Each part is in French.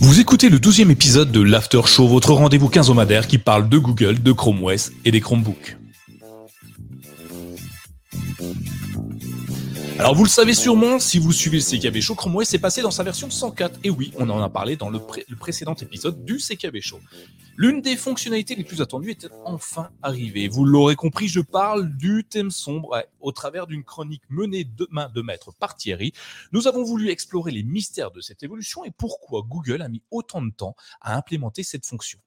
Vous écoutez le douzième épisode de l'After Show, votre rendez-vous quinzomadaire qui parle de Google, de Chrome OS et des Chromebooks. Alors vous le savez sûrement, si vous suivez le CKB Show, Chrome OS est passé dans sa version 104. Et oui, on en a parlé dans le, précédent épisode du CKB Show. L'une des fonctionnalités les plus attendues est enfin arrivée. Vous l'aurez compris, je parle du thème sombre. Au travers d'une chronique menée de main de maître par Thierry, nous avons voulu explorer les mystères de cette évolution et pourquoi Google a mis autant de temps à implémenter cette fonction.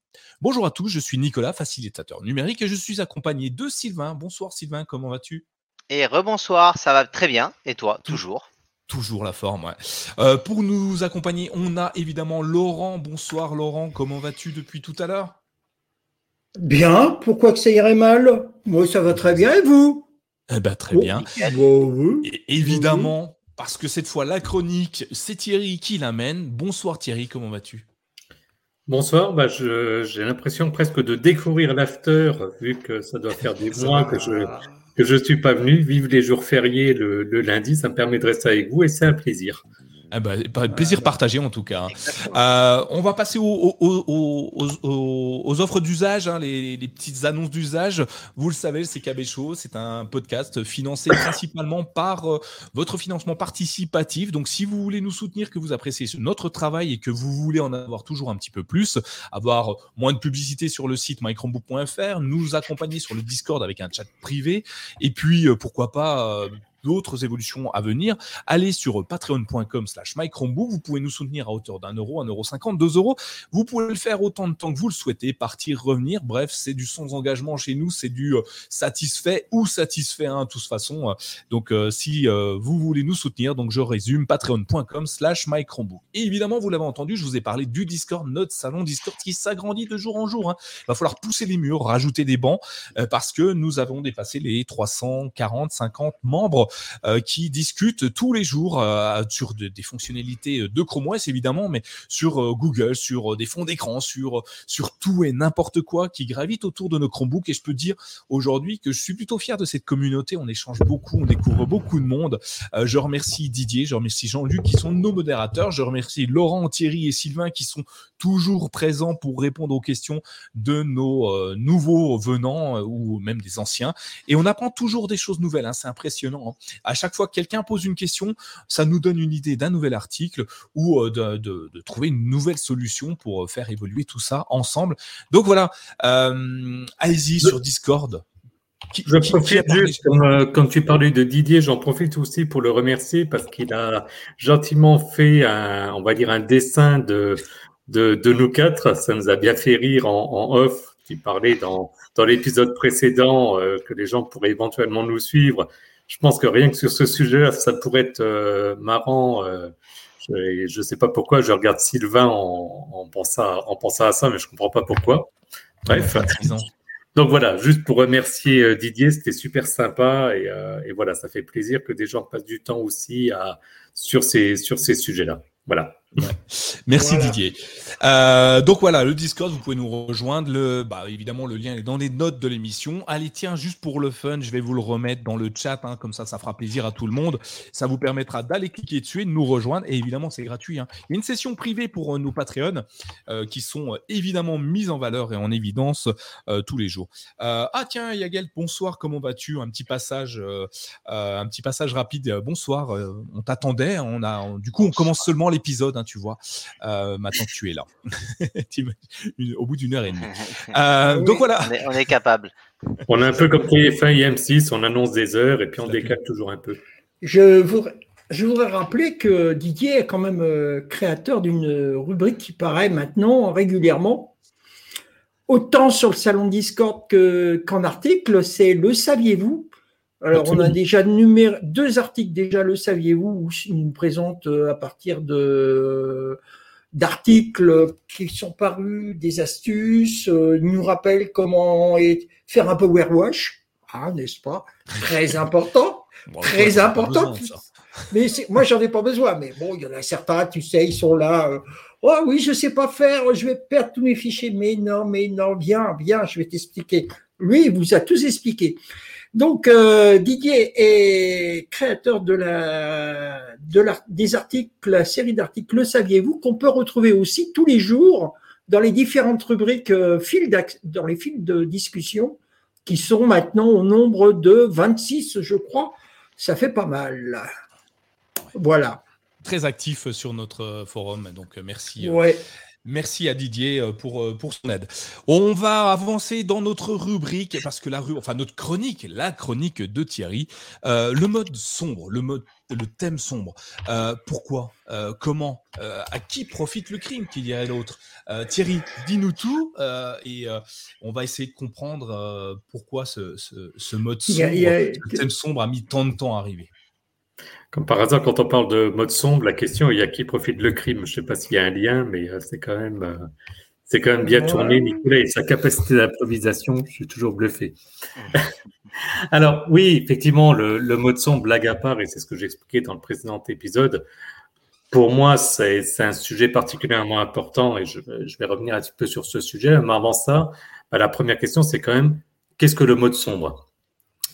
Bonjour à tous, je suis Nicolas, facilitateur numérique et je suis accompagné de Sylvain. Bonsoir Sylvain, comment vas-tu? Et rebonsoir, ça va très bien. Et toi, toujours. Toujours la forme, ouais. Euh, pour nous accompagner, on a évidemment Laurent. Bonsoir Laurent, comment vas-tu depuis tout à l'heure? Bien, pourquoi que ça irait mal? Moi ça va très bien. Et vous? Eh ben très bien. Et évidemment, parce que cette fois la chronique, c'est Thierry qui l'amène. Bonsoir Thierry, comment vas-tu? Bonsoir, bah j'ai l'impression presque de découvrir l'after, vu que ça doit faire des mois que je, je ne suis pas venu. Vive les jours fériés le, lundi, ça me permet de rester avec vous et c'est un plaisir. Ah bah, plaisir partagé en tout cas. Euh, on va passer aux, offres d'usage, hein, les, petites annonces d'usage. Vous le savez, c'est KB Show, c'est un podcast financé principalement par euh, votre financement participatif. Donc si vous voulez nous soutenir, que vous appréciez notre travail et que vous voulez en avoir toujours un petit peu plus, avoir moins de publicité sur le site mychromebook.fr, nous accompagner sur le Discord avec un chat privé, et puis euh, pourquoi pas d'autres évolutions à venir, allez sur patreon.com slash Vous pouvez nous soutenir à hauteur d'un euro, un euro cinquante, deux euros. Vous pouvez le faire autant de temps que vous le souhaitez, partir, revenir. Bref, c'est du sans engagement chez nous, c'est du euh, satisfait ou satisfait, hein, de toute façon. Donc, euh, si euh, vous voulez nous soutenir, donc je résume, patreon.com slash Et évidemment, vous l'avez entendu, je vous ai parlé du Discord, notre salon Discord qui s'agrandit de jour en jour. Hein. Il va falloir pousser les murs, rajouter des bancs, parce que nous avons dépassé les 340, 50 membres euh, qui discutent tous les jours euh, sur des fonctionnalités de Chrome OS évidemment, mais sur euh, Google, sur des fonds d'écran, sur sur tout et n'importe quoi qui gravite autour de nos Chromebooks. Et je peux dire aujourd'hui que je suis plutôt fier de cette communauté. On échange beaucoup, on découvre beaucoup de monde. je remercie Didier, je remercie Jean-Luc qui sont nos modérateurs. Je remercie Laurent, Thierry et Sylvain qui sont toujours présents pour répondre aux questions de nos nouveaux venants ou même des anciens. Et on apprend toujours des choses nouvelles. Hein. C'est impressionnant. Hein. À chaque fois que quelqu'un pose une question, ça nous donne une idée d'un nouvel article ou euh, de, trouver une nouvelle solution pour euh, faire évoluer tout ça ensemble. Donc voilà, euh, allez-y sur Discord. je profite juste, quand tu parlais de Didier, j'en profite aussi pour le remercier parce qu'il a gentiment fait, un, on va dire, un dessin de, de, nous quatre. Ça nous a bien fait rire en, off. Tu parlais dans, dans l'épisode précédent que les gens pourraient éventuellement nous suivre je pense que rien que sur ce sujet, ça pourrait être euh, marrant. Euh, je ne sais pas pourquoi, je regarde Sylvain en, pensant, en pensant à ça, mais je ne comprends pas pourquoi. Bref. Donc voilà, juste pour remercier euh, Didier, c'était super sympa et, et, voilà, ça fait plaisir que des gens passent du temps aussi à, sur ces, sur ces sujets-là. Voilà. Merci Didier. Euh, donc voilà, le Discord, vous pouvez nous rejoindre. Le, bah, évidemment, le lien est dans les notes de l'émission. Allez, tiens, juste pour le fun, je vais vous le remettre dans le chat, hein, comme ça, ça fera plaisir à tout le monde. Ça vous permettra d'aller cliquer dessus et de nous rejoindre. Et évidemment, c'est gratuit. Hein. Il y a une session privée pour euh, nos Patreons euh, qui sont évidemment mises en valeur et en évidence tous les jours. ah tiens, Yagel, bonsoir, comment vas-tu? Un petit passage, un petit passage rapide. bonsoir, on t'attendait. On a, du coup, on commence seulement l'épisode Hein, tu vois. Euh, maintenant que tu es là, au bout d'une heure et demie. Euh, donc voilà. On est, capable. On est un peu comme TF1 et M6, on annonce des heures et puis on décale toujours un peu. Je voudrais, je voudrais rappeler que Didier est quand même euh, créateur d'une rubrique qui paraît maintenant régulièrement, autant sur le salon Discord qu'en article, c'est Le saviez-vous? Alors, on a déjà numéré deux articles déjà, le saviez-vous, où il nous présente euh, à partir de d'articles qui sont parus, des astuces, euh, il nous rappelle comment faire un power wash, ah, n'est-ce pas? Très important, très important. mais moi, j'en ai pas besoin. Mais bon, il y en a certains, tu sais, ils sont là. Euh, oh oui, je sais pas faire, je vais perdre tous mes fichiers. Mais non, mais non, viens, viens, je vais t'expliquer Lui, il vous a tout expliqué. Donc, euh, Didier est créateur de la, de la, des articles, la série d'articles Le saviez-vous qu'on peut retrouver aussi tous les jours dans les différentes rubriques euh, fil dans les fils de discussion qui sont maintenant au nombre de 26, je crois. Ça fait pas mal. Voilà. Très actif sur notre forum, donc merci. Ouais. Merci à Didier euh, pour, euh, pour son aide. On va avancer dans notre rubrique, parce que la rue, enfin notre chronique, la chronique de Thierry, euh, le mode sombre, le mode, le thème sombre. pourquoi? Comment? À qui profite le crime Qui dirait l'autre? Thierry, dis-nous tout et on va essayer de comprendre pourquoi ce, ce, mode sombre, thème sombre a mis tant de temps à arriver. Comme par hasard, quand on parle de mode sombre, la question, il y a qui profite le crime? Je ne sais pas s'il y a un lien, mais euh, c'est quand même, euh, c'est quand même bien tourné, Nicolas, et sa capacité d'improvisation, je suis toujours bluffé. Alors, oui, effectivement, le, mode sombre, blague à part, et c'est ce que j'expliquais dans le précédent épisode, pour moi, c'est un sujet particulièrement important, et je, vais revenir un petit peu sur ce sujet. Mais avant ça, bah, la première question, c'est quand même, qu'est-ce que le mode sombre?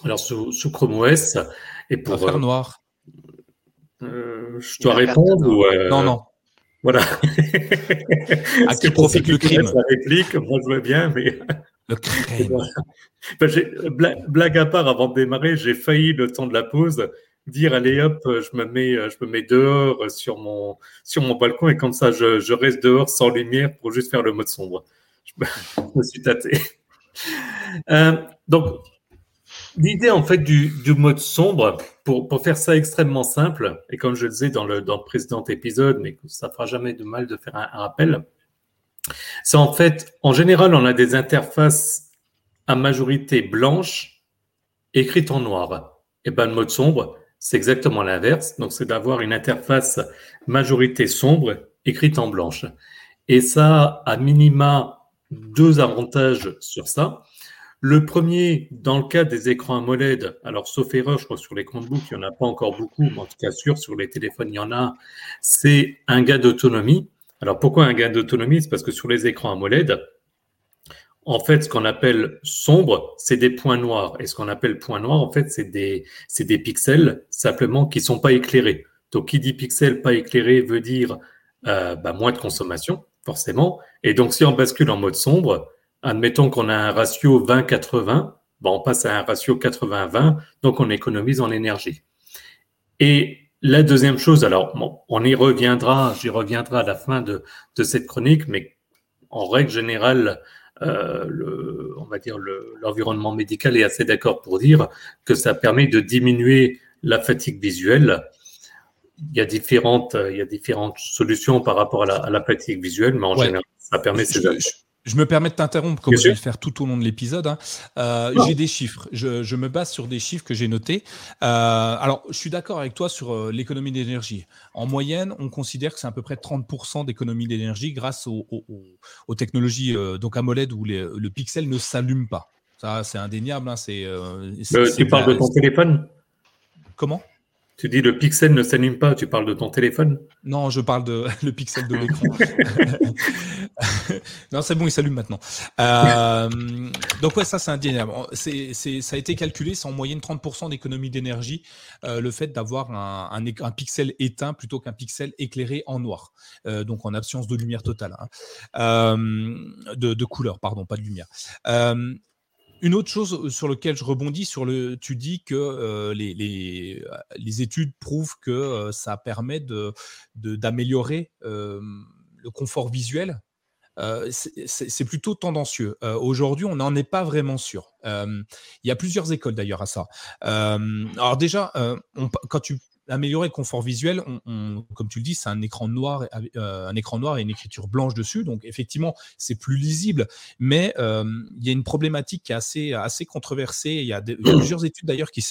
Alors, sous, Chrome OS, et pour... Noir. Euh, je dois répondre ou euh, Non, non. Voilà. à qui profite le crime La réplique, moi je vois bien, mais. Le crime. Ben, blague, à part, avant de démarrer, j'ai failli le temps de la pause dire allez hop, je me mets, je me mets dehors sur mon, sur mon balcon et comme ça je, je reste dehors sans lumière pour juste faire le mode sombre. Je me, suis tâté. Euh, donc L'idée en fait du, mode sombre, pour, faire ça extrêmement simple, et comme je le disais dans le, précédent épisode, mais ça fera jamais de mal de faire un, rappel, c'est en fait, en général, on a des interfaces à majorité blanche écrites en noir. Et ben le mode sombre, c'est exactement l'inverse. Donc c'est d'avoir une interface majorité sombre écrite en blanche. Et ça a minima deux avantages sur ça. Le premier, dans le cas des écrans AMOLED, alors sauf erreur, je crois que sur les comptes il n'y en a pas encore beaucoup, mais en tout cas sûr, sur les téléphones, il y en a, c'est un gain d'autonomie. Alors pourquoi un gain d'autonomie? C'est parce que sur les écrans AMOLED, en fait, ce qu'on appelle sombre, c'est des points noirs. Et ce qu'on appelle points noirs, en fait, c'est des, des pixels simplement qui ne sont pas éclairés. Donc, qui dit pixels pas éclairés veut dire euh, bah, moins de consommation, forcément. Et donc, si on bascule en mode sombre, admettons qu'on a un ratio 20-80, on passe à un ratio 80-20, donc on économise en énergie. Et la deuxième chose, alors on y reviendra, j'y reviendrai à la fin de, cette chronique, mais en règle générale, euh, le, on va dire l'environnement médical est assez d'accord pour dire que ça permet de diminuer la fatigue visuelle. Il y a différentes, il y a différentes solutions par rapport à la, fatigue visuelle, mais en général, ça permet ces je me permets de t'interrompre, comme je vais le faire tout au long de l'épisode. Hein. Euh, j'ai des chiffres. Je, me base sur des chiffres que j'ai notés. Euh, alors, je suis d'accord avec toi sur euh, l'économie d'énergie. En moyenne, on considère que c'est à peu près 30% d'économie d'énergie grâce aux, technologies donc AMOLED où le pixel ne s'allume pas. Ça, c'est indéniable. Hein. C'est, tu parles de ton téléphone? Comment? Tu dis le pixel ne s'allume pas, tu parles de ton téléphone Non, je parle de le pixel de l'écran. non, c'est bon, il s'allume maintenant. Euh, donc ouais, ça c'est indéniable. Ça a été calculé, c'est en moyenne 30% d'économie d'énergie, euh, le fait d'avoir un, pixel éteint plutôt qu'un pixel éclairé en noir, euh, donc en absence de lumière totale, hein. de, couleur, pardon, pas de lumière. Une autre chose euh, sur laquelle je rebondis, tu dis que euh, euh, les, études prouvent que ça permet d'améliorer le confort visuel. c'est, plutôt tendancieux. aujourd'hui, on n'en est pas vraiment sûr. Il y a plusieurs écoles d'ailleurs à ça. alors déjà, quand tu améliorer le confort visuel, comme tu le dis, c'est un écran noir, euh, un écran noir et une écriture blanche dessus. Donc effectivement, c'est plus lisible, mais euh, il y a une problématique qui est assez, assez controversée. Il y a, plusieurs études d'ailleurs qui,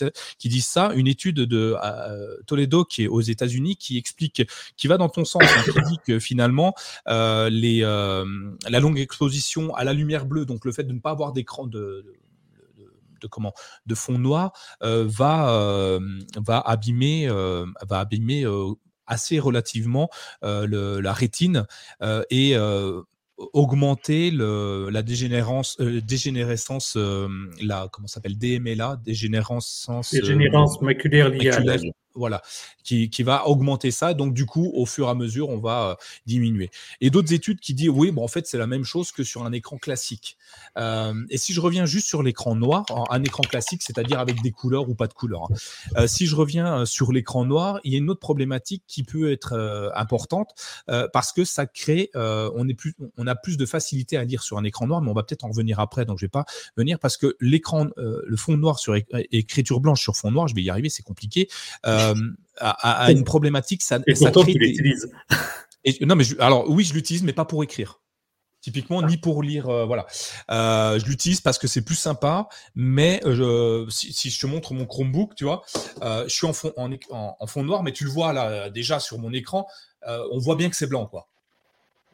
disent ça. Une étude de euh, Toledo qui est aux États-Unis qui explique, qui va dans ton sens, hein, qui dit que finalement la longue exposition à la lumière bleue, donc le fait de ne pas avoir d'écran de comment. De fond noir euh, va euh, va abîmer euh, va abîmer assez relativement la rétine et augmenter le, la dégénérance, euh, dégénérescence, euh, la comment s'appelle DMLA, dégénérescence, dégénérance maculaire liée à l'âge voilà, qui, va augmenter ça. Donc, du coup, au fur et à mesure, on va euh, diminuer. Et d'autres études qui disent, oui, bon, en fait, c'est la même chose que sur un écran classique. Euh, et si je reviens juste sur l'écran noir, un écran classique, c'est-à-dire avec des couleurs ou pas de couleurs, hein. euh, si je reviens sur l'écran noir, il y a une autre problématique qui peut être importante parce que ça crée, on, est plus, on a plus de facilité à lire sur un écran noir, mais on va peut-être en revenir après, donc je vais pas venir parce que l'écran, le fond noir sur écriture blanche sur fond noir, je vais y arriver, c'est compliqué. À, une problématique, ça, et ça crée tu l'utilises. non, mais alors oui, je l'utilise, mais pas pour écrire. Typiquement, ni pour lire, euh, voilà. Euh, je l'utilise parce que c'est plus sympa, mais je, si, je te montre mon Chromebook, tu vois, je suis en fond, en, en, fond noir, mais tu le vois là déjà sur mon écran, on voit bien que c'est blanc, quoi.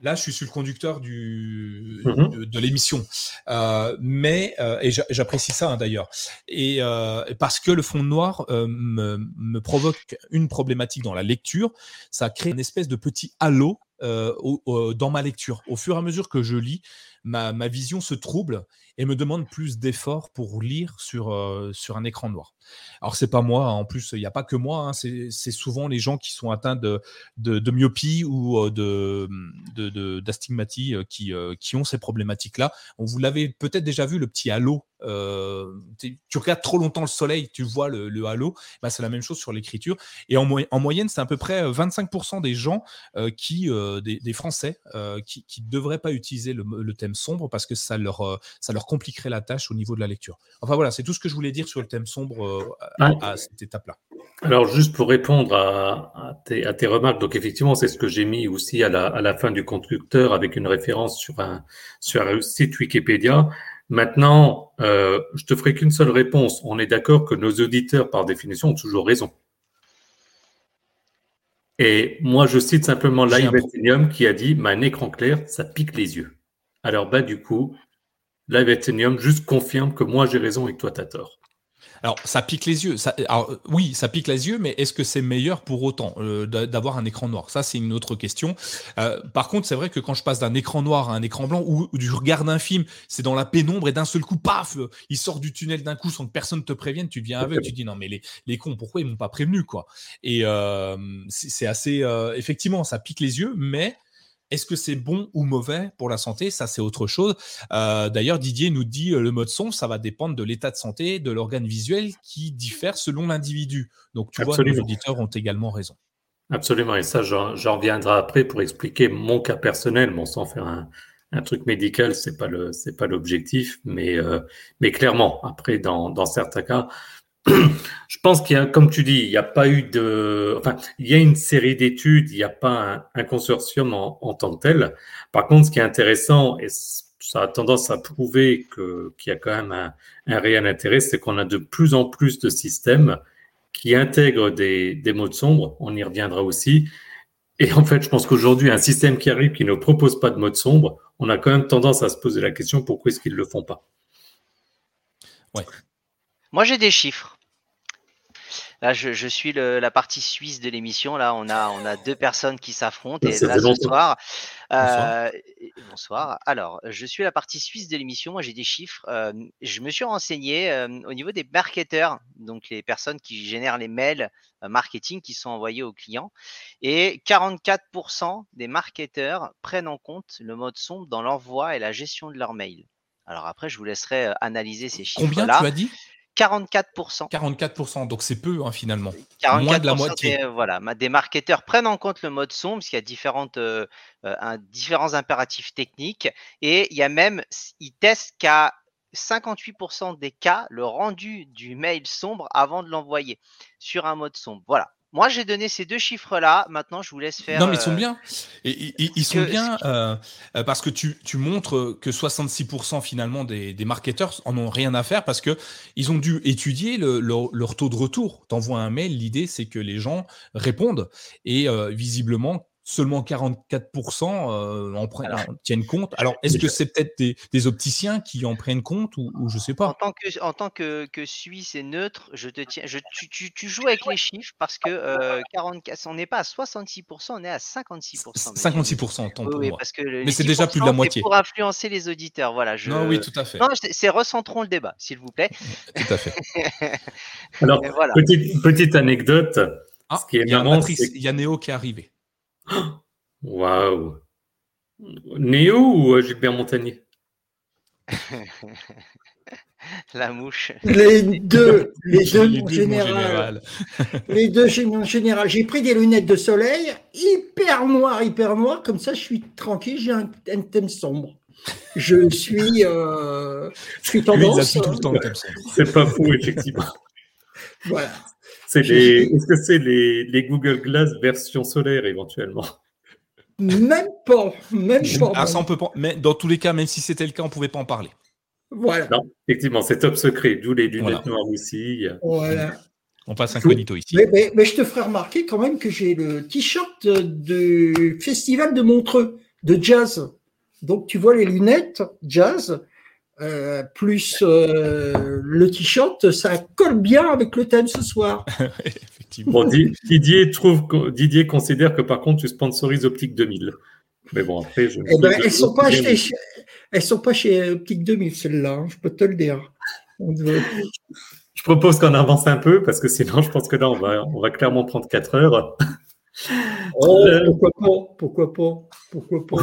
Là, je suis sur le conducteur du, mhm. de, l'émission. Euh, mais, euh, et j'apprécie ça hein, d'ailleurs. Et euh, parce que le fond noir euh, me, me, provoque une problématique dans la lecture, ça crée une espèce de petit halo euh, dans ma lecture. Au fur et à mesure que je lis, ma, vision se trouble et me demande plus d'efforts pour lire sur, euh, un écran noir. Alors, c'est pas moi, hein. en plus, il n'y a pas que moi, hein. c'est souvent les gens qui sont atteints de, de, myopie ou euh, de d'astigmatie euh, qui, ont ces problématiques-là. Vous l'avez peut-être déjà vu, le petit halo. Tu regardes trop longtemps le soleil, tu vois le, le halo. Bah, c'est la même chose sur l'écriture. Et en, en moyenne, c'est à peu près 25% des gens qui, des, Français, qui ne devraient pas utiliser le, le, thème sombre parce que ça leur, ça leur compliquerait la tâche au niveau de la lecture. Enfin voilà, c'est tout ce que je voulais dire sur le thème sombre euh, à, cette étape-là. Alors juste pour répondre à, tes, remarques, donc effectivement c'est ce que j'ai mis aussi à la, fin du conducteur avec une référence sur un, sur un site Wikipédia. Maintenant, euh, je te ferai qu'une seule réponse. On est d'accord que nos auditeurs, par définition, ont toujours raison. Et moi, je cite simplement Live Ethereum qui a dit, un écran clair, ça pique les yeux. Alors, bah, du coup, Live Ethereum juste confirme que moi j'ai raison et que toi tu as tort. Alors, ça pique les yeux. Ça, oui, ça pique les yeux, mais est-ce que c'est meilleur pour autant euh, d'avoir un écran noir? Ça, c'est une autre question. Euh, par contre, c'est vrai que quand je passe d'un écran noir à un écran blanc, ou, du regard un film, c'est dans la pénombre et d'un seul coup, paf, il sort du tunnel d'un coup sans que personne te prévienne. Tu deviens aveugle. Tu dis non, mais les, les cons, pourquoi ils m'ont pas prévenu quoi? Et euh, c'est assez effectivement, ça pique les yeux, mais est-ce que c'est bon ou mauvais pour la santé? Ça, c'est autre chose. Euh, d'ailleurs, Didier nous dit euh, le mode son, ça va dépendre de l'état de santé de l'organe visuel qui diffère selon l'individu. Donc, tu vois, nos auditeurs ont également raison. Absolument. Et ça, j'en reviendrai après pour expliquer mon cas personnel, bon, sans faire un, truc médical, c'est pas le, c'est pas l'objectif, mais, euh, mais clairement, après, dans, dans certains cas, je pense qu'il y a, comme tu dis, il n'y a pas eu de, enfin, il y a une série d'études, il n'y a pas un, consortium en, tant que tel. Par contre, ce qui est intéressant, et ça a tendance à prouver que, qu'il y a quand même un, réel intérêt, c'est qu'on a de plus en plus de systèmes qui intègrent des, des modes sombres. On y reviendra aussi. Et en fait, je pense qu'aujourd'hui, un système qui arrive qui ne propose pas de mode sombre, on a quand même tendance à se poser la question pourquoi est-ce qu'ils ne le font pas? Ouais. Moi, j'ai des chiffres. Là, je, suis la partie suisse de l'émission. Là, on a, on a deux personnes qui s'affrontent. Et là, ce soir, euh, bonsoir. Alors, je suis la partie suisse de l'émission. Moi, j'ai des chiffres. Euh, je me suis renseigné euh, au niveau des marketeurs, donc les personnes qui génèrent les mails marketing qui sont envoyés aux clients. Et 44% des marketeurs prennent en compte le mode sombre dans l'envoi et la gestion de leurs mails. Alors après, je vous laisserai analyser ces chiffres-là. Combien tu as dit? 44%. 44%, donc c'est peu hein, finalement. 44% Moins de la moitié. Des, voilà, des marketeurs prennent en compte le mode sombre, parce qu'il y a différentes, euh, euh, différents impératifs techniques. Et il y a même, ils testent qu'à 58% des cas, le rendu du mail sombre avant de l'envoyer sur un mode sombre. Voilà. Moi, j'ai donné ces deux chiffres-là. Maintenant, je vous laisse faire. Non, mais ils sont euh, bien. Et, ils sont bien euh, euh, parce que tu, tu, montres que 66% finalement des, des marketeurs en ont rien à faire parce que ils ont dû étudier le, leur, taux de retour. T'envoies un mail, l'idée c'est que les gens répondent et visiblement seulement 44% euh, en, tiennent compte. Alors, est-ce que c'est peut-être des, opticiens qui en prennent compte ou, je ne sais pas? En tant que, en tant que, suisse et neutre, je te tiens, je, tu, joues avec les chiffres parce que euh, on n'est pas à 66%, on est à 56%. 56%, tant pour moi. Parce que Mais c'est déjà plus de la moitié. Pour influencer les auditeurs, voilà. Je... Non, oui, tout à fait. Non, c'est recentrons le débat, s'il vous plaît. Tout à fait. Alors, petite, petite anecdote. Ah, ce qui est il y a Néo qui est arrivé. Waouh Néo ou euh, Gilbert Montagnier? La mouche. Les deux, les deux, en général. les deux en général. J'ai pris des lunettes de soleil, hyper noir, hyper noir, comme ça je suis tranquille, j'ai un, thème sombre. Je suis, euh, je suis tendance. temps C'est pas fou, effectivement. voilà. Est-ce que c'est les, Google Glass version solaire éventuellement? Même pas, même pas. Ah, ça, on peut pas. Mais dans tous les cas, même si c'était le cas, on pouvait pas en parler. Voilà. Non, effectivement, c'est top secret, d'où les lunettes noires aussi. Voilà. On passe un cognito ici. Mais, je te ferai remarquer quand même que j'ai le t-shirt du festival de Montreux de jazz. Donc tu vois les lunettes jazz euh, plus euh, le t-shirt, ça colle bien avec le thème ce soir. Effectivement. Didier trouve, Didier considère que par contre tu sponsorises Optique 2000. Mais bon, après, je. Eh ben, elles sont pas chez, elles sont pas chez Optique 2000 celles-là, hein, je peux te le dire. Je propose qu'on avance un peu parce que sinon, je pense que là, on va, on va clairement prendre 4 heures. Oh, pourquoi pas Pourquoi pas Pourquoi pas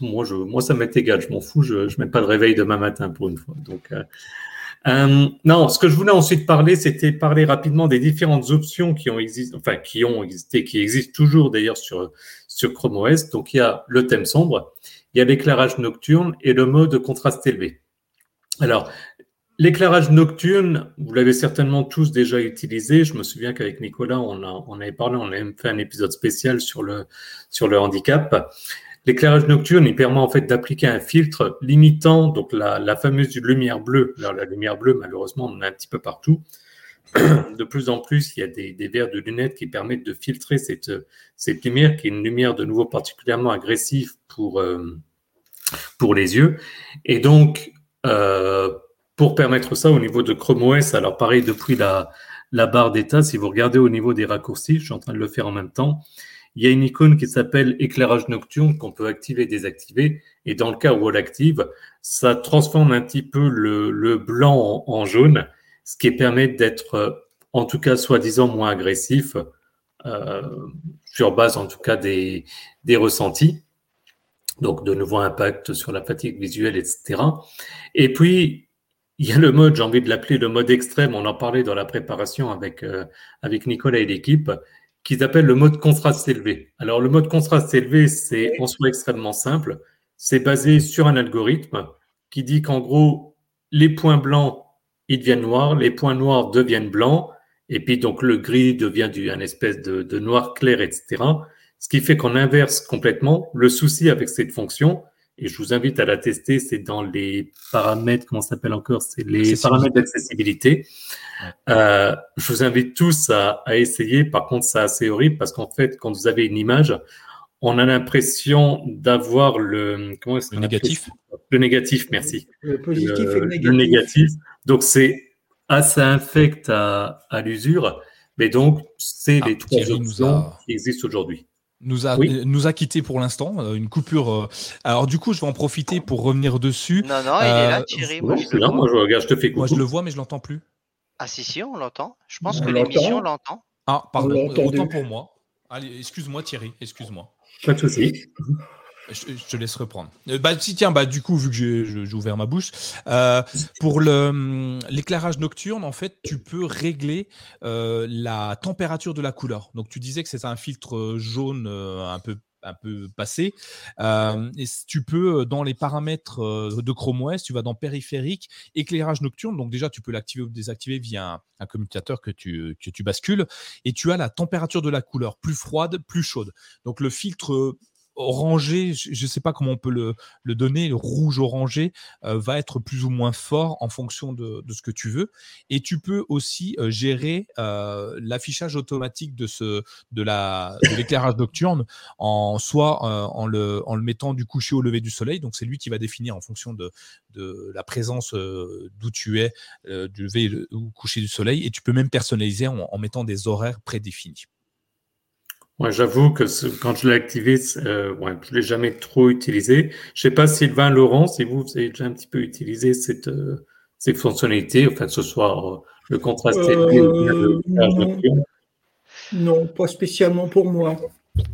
moi, je, moi, ça m'est égal. Je m'en fous. Je ne mets pas de réveil demain matin pour une fois. Donc, euh, euh, non, ce que je voulais ensuite parler, c'était parler rapidement des différentes options qui ont existé, enfin qui ont existé, qui existent toujours d'ailleurs sur sur Chrome OS. Donc, il y a le thème sombre, il y a l'éclairage nocturne et le mode contraste élevé. Alors, L'éclairage nocturne, vous l'avez certainement tous déjà utilisé. Je me souviens qu'avec Nicolas, on, a, on avait parlé, on a même fait un épisode spécial sur le, sur le handicap. L'éclairage nocturne, il permet en fait d'appliquer un filtre limitant donc la, la fameuse lumière bleue. Alors la lumière bleue, malheureusement, on en a un petit peu partout. De plus en plus, il y a des, des verres de lunettes qui permettent de filtrer cette, cette lumière, qui est une lumière de nouveau particulièrement agressive pour, euh, pour les yeux. Et donc, euh, pour permettre ça au niveau de Chrome OS, alors pareil, depuis la, la barre d'état, si vous regardez au niveau des raccourcis, je suis en train de le faire en même temps, il y a une icône qui s'appelle éclairage nocturne qu'on peut activer et désactiver. Et dans le cas où on l'active, ça transforme un petit peu le, le blanc en, jaune, ce qui permet d'être, en tout cas, soi-disant moins agressif, euh, sur base en tout cas des, des ressentis. Donc, de nouveau impact sur la fatigue visuelle, etc. Et puis, il y a le mode, j'ai envie de l'appeler le mode extrême, on en parlait dans la préparation avec, euh, avec Nicolas et l'équipe, qu'ils appellent le mode contraste élevé. Alors le mode contraste élevé, c'est en soi extrêmement simple. C'est basé sur un algorithme qui dit qu'en gros, les points blancs, ils deviennent noirs, les points noirs deviennent blancs, et puis donc le gris devient du, un espèce de, de noir clair, etc. Ce qui fait qu'on inverse complètement. Le souci avec cette fonction, et je vous invite à la tester. C'est dans les paramètres, comment ça s'appelle encore? C'est les paramètres d'accessibilité. Euh, je vous invite tous à, à, essayer. Par contre, c'est assez horrible parce qu'en fait, quand vous avez une image, on a l'impression d'avoir le comment est-ce le négatif. Le négatif, merci. Le positif et le négatif. Le négatif. Donc c'est assez infect à, à l'usure, mais donc c'est les ah, trois options qui existent aujourd'hui nous a, nous a quitté pour l'instant, euh, une coupure. Euh. Alors du coup, je vais en profiter pour revenir dessus. Non, non, il est là, euh, Thierry. Moi, je, là, moi, je, regarde, je te fais coucou. Moi, je le vois, mais je l'entends plus. Ah si, si, on l'entend. Je pense que l'émission l'entend. Ah, pardon, autant pour moi. Allez, excuse-moi Thierry, excuse-moi. Pas de souci. Je, te laisse reprendre. Euh, bah, si, tiens, bah, du coup, vu que j'ai ouvert ma bouche, euh, pour hum, l'éclairage nocturne, en fait, tu peux régler euh, la température de la couleur. Donc, tu disais que c'est un filtre jaune un peu un peu passé. et tu peux, dans les paramètres de Chrome OS, tu vas dans périphérique, éclairage nocturne. Donc déjà, tu peux l'activer ou désactiver via un, un commutateur que tu, que tu bascules. Et tu as la température de la couleur, plus froide, plus chaude. Donc le filtre orangé, je ne sais pas comment on peut le, le donner, rouge orangé euh, va être plus ou moins fort en fonction de, de, ce que tu veux. Et tu peux aussi euh, gérer euh, l'affichage automatique de, ce, de, la, l'éclairage nocturne en soit en, le, en le mettant du coucher au lever du soleil. Donc c'est lui qui va définir en fonction de, de la présence d'où tu es, du lever ou coucher du soleil. Et tu peux même personnaliser en mettant des horaires prédéfinis. Moi, j'avoue que quand je l'ai activé, euh, ouais, je l'ai jamais trop utilisé. Je sais pas, Sylvain, Laurent, si vous, vous avez déjà un petit peu utilisé cette, euh, ces fonctionnalités, enfin, ce soit euh, le contraste élevé non, pas spécialement pour moi.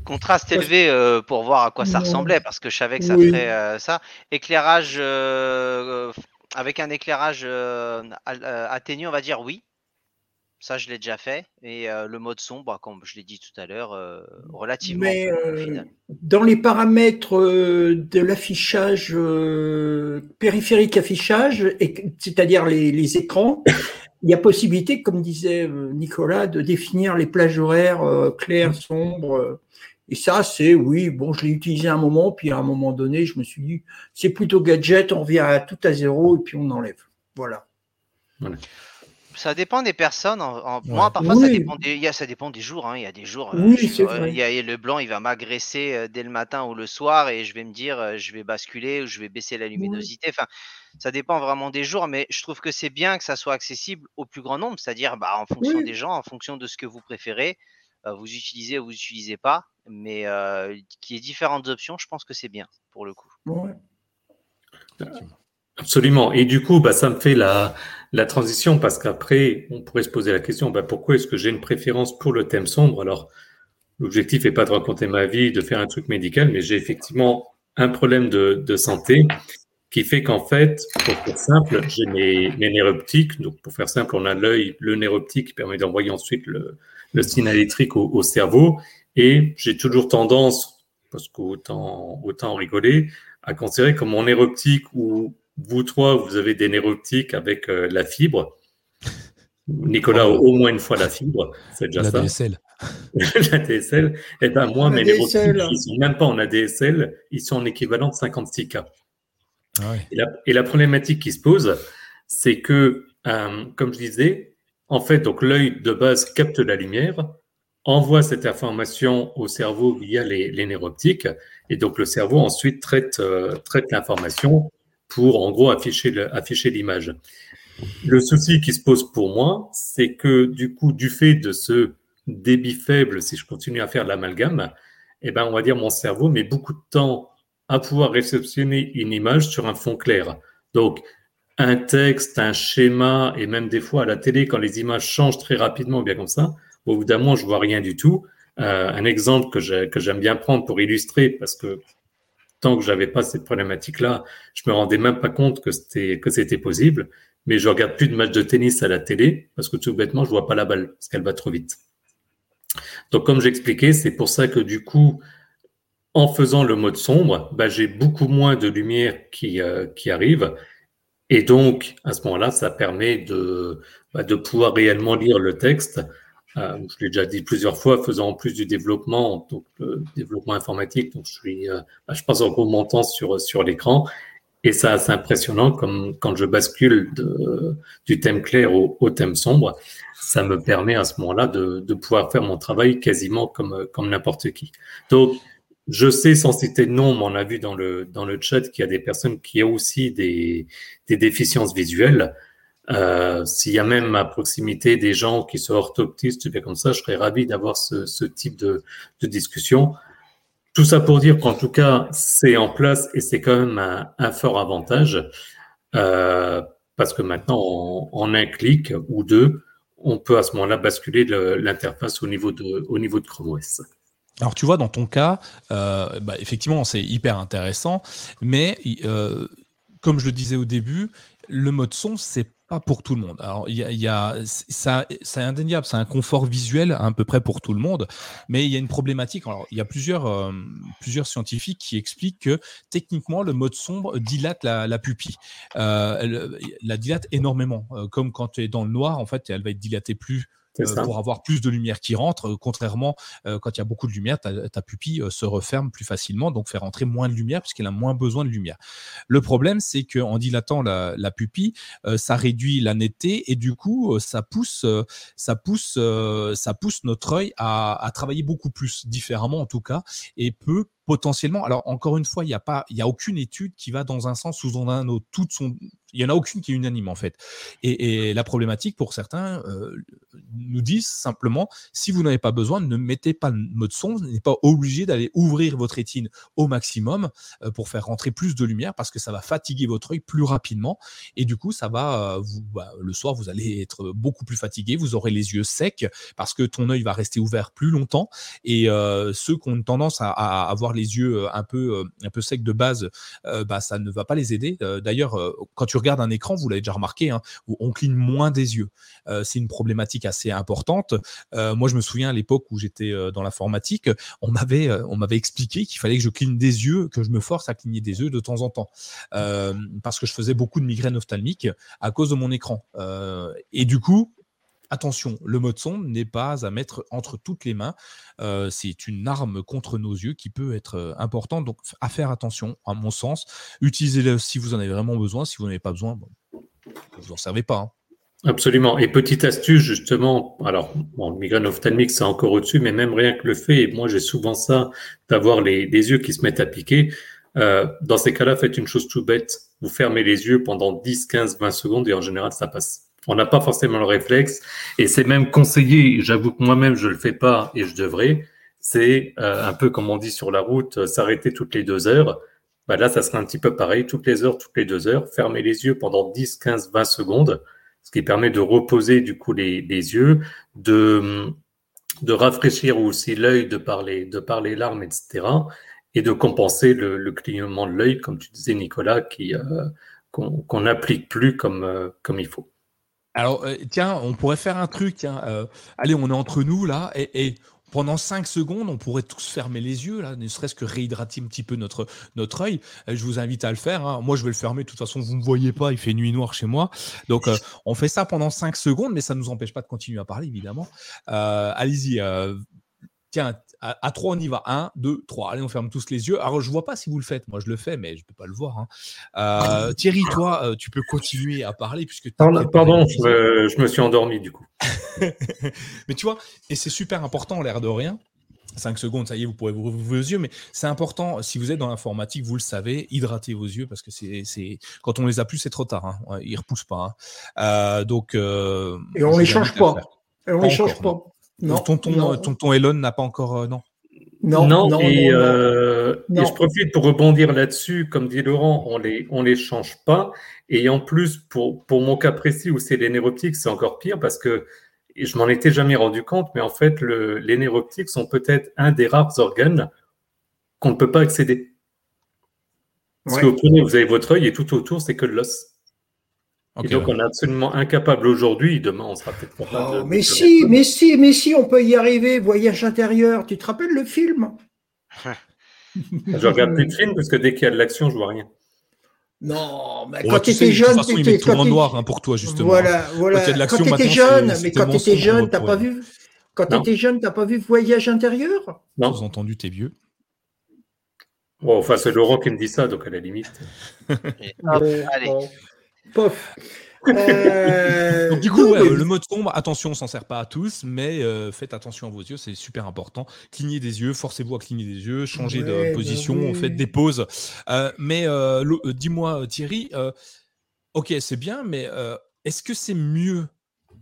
Contraste élevé pour voir à quoi ça ressemblait, parce que je savais que ça ferait ça. Éclairage avec un éclairage atténué, on va dire oui. Ça, je l'ai déjà fait. Et le mode sombre, comme je l'ai dit tout à l'heure, relativement. Mais dans les paramètres de l'affichage périphérique affichage, c'est-à-dire les, écrans, il y a possibilité, comme disait Nicolas, de définir les plages horaires claires, sombres. Et ça, c'est oui, bon, je l'ai utilisé un moment, puis à un moment donné, je me suis dit, c'est plutôt gadget, on revient à tout à zéro et puis on enlève. Voilà. voilà. Ça dépend des personnes. Moi, parfois, ça, dépend des, ça dépend des jours. Hein. Il y a des jours, euh, il y a, le blanc, il va m'agresser euh, dès le matin ou le soir et je vais me dire, euh, je vais basculer ou je vais baisser la luminosité. Enfin, ça dépend vraiment des jours, mais je trouve que c'est bien que ça soit accessible au plus grand nombre, c'est-à-dire bah, en fonction des gens, en fonction de ce que vous préférez. vous utilisez ou vous n'utilisez pas, mais qu'il y ait différentes options, je pense que c'est bien pour le coup. Absolument. Et du coup, bah, ça me fait la, la transition parce qu'après, on pourrait se poser la question, bah, pourquoi est-ce que j'ai une préférence pour le thème sombre? Alors, l'objectif n'est pas de raconter ma vie, de faire un truc médical, mais j'ai effectivement un problème de, santé qui fait qu'en fait, pour faire simple, j'ai mes, mes nerfs optiques. Donc, pour faire simple, on a l'œil, le nerf optique qui permet d'envoyer ensuite le, signal électrique au, au cerveau. Et j'ai toujours tendance, parce qu'autant autant rigoler, à considérer que mon nerf optique ou vous trois, vous avez des nerfs optiques avec euh, la fibre. Nicolas, au moins une fois la fibre, c'est déjà ça. DSL. la DSL. Eh ben moi, mes nerfs optiques, ils sont même pas en ADSL, ils sont en équivalent de 56K. Ah et, la, problématique qui se pose, c'est que, euh, comme je disais, en fait, donc l'œil de base capte la lumière, envoie cette information au cerveau via les, les nerfs optiques, et donc le cerveau ensuite traite, euh, traite l'information pour en gros afficher l'image. Le souci qui se pose pour moi, c'est que du coup, du fait de ce débit faible, si je continue à faire l'amalgame, eh ben, on va dire mon cerveau met beaucoup de temps à pouvoir réceptionner une image sur un fond clair. Donc, un texte, un schéma, et même des fois à la télé, quand les images changent très rapidement, bien comme ça, au bout d'un moment, je vois rien du tout. Euh, un exemple que j'aime bien prendre pour illustrer, parce que tant que j'avais pas cette problématique-là, je me rendais même pas compte que c'était que c'était possible. Mais je regarde plus de matchs de tennis à la télé parce que tout bêtement, je vois pas la balle parce qu'elle va trop vite. Donc, comme j'expliquais, c'est pour ça que du coup, en faisant le mode sombre, bah, j'ai beaucoup moins de lumière qui, euh, qui arrive. Et donc, à ce moment-là, ça permet de, bah, de pouvoir réellement lire le texte euh, je l'ai déjà dit plusieurs fois, faisant en plus du développement, donc le développement informatique, donc je suis, euh, bah, je passe en gros mon temps sur sur l'écran, et ça c'est impressionnant comme quand je bascule de, du thème clair au, au, thème sombre, ça me permet à ce moment-là de, de pouvoir faire mon travail quasiment comme comme n'importe qui. Donc je sais sans citer de nom, mais on a vu dans le dans le chat qu'il y a des personnes qui ont aussi des des déficiences visuelles. Euh, s'il y a même à proximité des gens qui sont orthoptistes, comme ça, je serais ravi d'avoir ce, type de, discussion. Tout ça pour dire qu'en tout cas, c'est en place et c'est quand même un, fort avantage euh, parce que maintenant, en, un clic ou deux, on peut à ce moment-là basculer l'interface au niveau de, au niveau de Chrome OS. Alors tu vois, dans ton cas, euh, bah, effectivement, c'est hyper intéressant, mais comme je le disais au début, le mode son, c'est pour tout le monde. Alors, il y a, ça, c'est indéniable, c'est un confort visuel à, peu près pour tout le monde, mais il y a une problématique. Alors, il y a plusieurs, euh, plusieurs scientifiques qui expliquent que techniquement, le mode sombre dilate la, pupille, euh, la dilate énormément, euh, comme quand tu es dans le noir, en fait, elle va être dilatée plus euh, pour avoir plus de lumière qui rentre. Euh, contrairement, euh, quand il y a beaucoup de lumière, ta, pupille se referme plus facilement, donc faire entrer moins de lumière puisqu'elle a moins besoin de lumière. Le problème, c'est qu'en dilatant la, la pupille, ça réduit la netteté et du coup, ça pousse, ça pousse, ça pousse notre œil à, à travailler beaucoup plus différemment en tout cas et peut potentiellement. Alors encore une fois, il n'y a pas, y a aucune étude qui va dans un sens ou dans un autre. Toutes sont il y en a aucune qui est unanime en fait. Et, la problématique pour certains euh, nous disent simplement si vous n'avez pas besoin, ne mettez pas de mode son, vous n'êtes pas obligé d'aller ouvrir votre rétine au maximum euh, pour faire rentrer plus de lumière parce que ça va fatiguer votre œil plus rapidement et du coup ça va euh, vous, bah, le soir vous allez être beaucoup plus fatigué, vous aurez les yeux secs parce que ton œil va rester ouvert plus longtemps et ceux qui ont tendance à, avoir les yeux un peu un peu secs de base, bah ça ne va pas les aider. D'ailleurs quand tu regarde un écran, vous l'avez déjà remarqué, hein, on cligne moins des yeux. Euh, c'est une problématique assez importante. Euh, moi, je me souviens à l'époque où j'étais euh, dans l'informatique, on m'avait on m'avait expliqué qu'il fallait que je cligne des yeux, que je me force à cligner des yeux de temps en temps, parce que je faisais beaucoup de migraines ophtalmiques à cause de mon écran. et du coup, attention, le mode son n'est pas à mettre entre toutes les mains. Euh, c'est une arme contre nos yeux qui peut être euh, importante. Donc, à faire attention, à mon sens. Utilisez-le si vous en avez vraiment besoin. Si vous n'en avez pas besoin, vous n'en servez pas. Hein. Absolument. Et petite astuce, justement, alors, bon, le migraine ophtalmique, c'est encore au-dessus, mais même rien que le fait, et moi j'ai souvent ça, d'avoir les, yeux qui se mettent à piquer, euh, dans ces cas-là, faites une chose tout bête. Vous fermez les yeux pendant 10, 15, 20 secondes et en général, ça passe. On n'a pas forcément le réflexe et c'est même conseillé. J'avoue que moi-même je le fais pas et je devrais. C'est euh, un peu comme on dit sur la route, euh, s'arrêter toutes les deux heures. Bah là, ça sera un petit peu pareil, toutes les heures, toutes les deux heures, fermer les yeux pendant 10, 15, 20 secondes, ce qui permet de reposer du coup les, yeux, de, de rafraîchir aussi l'œil de par les, de par les larmes, etc. Et de compenser le, clignement de l'œil, comme tu disais Nicolas, euh, qu'on n'applique plus comme, comme il faut. Alors, euh, tiens, on pourrait faire un truc. Tiens, euh, allez, on est entre nous là, et, pendant 5 secondes, on pourrait tous fermer les yeux, là, ne serait-ce que réhydrater un petit peu notre, notre œil. Euh, je vous invite à le faire. Hein. Moi, je vais le fermer. De toute façon, vous ne me voyez pas, il fait nuit noire chez moi. Donc, on fait ça pendant 5 secondes, mais ça ne nous empêche pas de continuer à parler, évidemment. Allez-y. Tiens, à, 3, on y va. 1, 2, 3. Allez, on ferme tous les yeux. Alors, je ne vois pas si vous le faites. Moi, je le fais, mais je ne peux pas le voir. Hein. Euh, Thierry, toi, euh, tu peux continuer à parler puisque. Pardon, pardon je, me suis endormi du coup. mais tu vois, et c'est super important, l'air de rien. 5 secondes, ça y est, vous pourrez vous ouvrir vos yeux, mais c'est important, si vous êtes dans l'informatique, vous le savez, hydratez vos yeux parce que c'est quand on les a plus, c'est trop tard. Hein. Ils ne repoussent pas. Hein. Euh, donc, et on ne les change pas. Et on ne les change pas. Non, tonton, tonton Elon n'a pas encore. Euh, non. Non, non, et, euh, et, je profite pour rebondir là-dessus. Comme dit Laurent, on les, on les change pas. Et en plus, pour, pour mon cas précis où c'est les nerfs optiques, c'est encore pire parce que je m'en étais jamais rendu compte, mais en fait, le, les nerfs optiques sont peut-être un des rares organes qu'on ne peut pas accéder. Parce que vous vous avez votre œil et tout autour, c'est que l'os et donc, on est absolument incapable aujourd'hui. Demain, on sera peut-être capable. Oh, mais si, mais si, mais si, on peut y arriver. Voyage intérieur. Tu te rappelles le film? Je regarde plus de films parce que dès qu'il y a de l'action, je vois rien. Non, mais quand tu étais jeune, tu étais tout en noir hein, pour toi justement. Voilà, voilà. Quand tu étais jeune, mais quand tu étais jeune, t'as pas vu. Quand tu étais jeune, t'as pas vu Voyage intérieur? Non. Vous entendu, t'es vieux. Bon, enfin, c'est Laurent qui me dit ça, donc à la limite. allez. Pof. Euh, du coup, le mode sombre, attention, on s'en sert pas à tous, mais euh, faites attention à vos yeux, c'est super important. Clignez des yeux, forcez-vous à cligner des yeux, changez de bah position, faites des pauses. Euh, mais dis-moi, Thierry, ok, c'est bien, mais est-ce que c'est mieux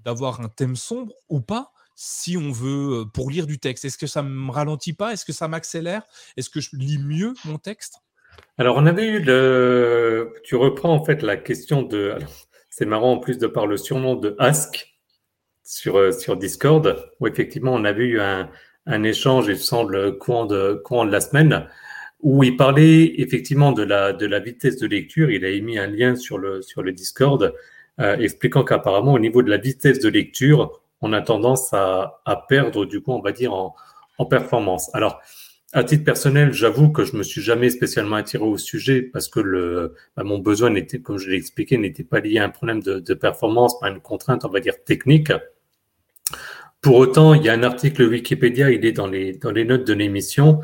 d'avoir un thème sombre ou pas si on veut pour lire du texte? Est-ce que ça me ralentit pas? Est-ce que ça m'accélère? Est-ce que je lis mieux mon texte? Alors, on avait eu le. Tu reprends en fait la question de. C'est marrant en plus de par le surnom de Ask sur, euh, sur Discord, où effectivement on avait eu un, un échange, il semble, courant de, courant de la semaine, où il parlait effectivement de la, de la vitesse de lecture. Il a émis un lien sur le, sur le Discord euh, expliquant qu'apparemment, au niveau de la vitesse de lecture, on a tendance à, à perdre, du coup, on va dire, en, en performance. Alors, à titre personnel, j'avoue que je me suis jamais spécialement attiré au sujet parce que le, bah, mon besoin n'était, comme je l'ai expliqué, n'était pas lié à un problème de, performance, à une contrainte, on va dire technique. Pour autant, il y a un article Wikipédia, il est dans les, dans les notes de l'émission,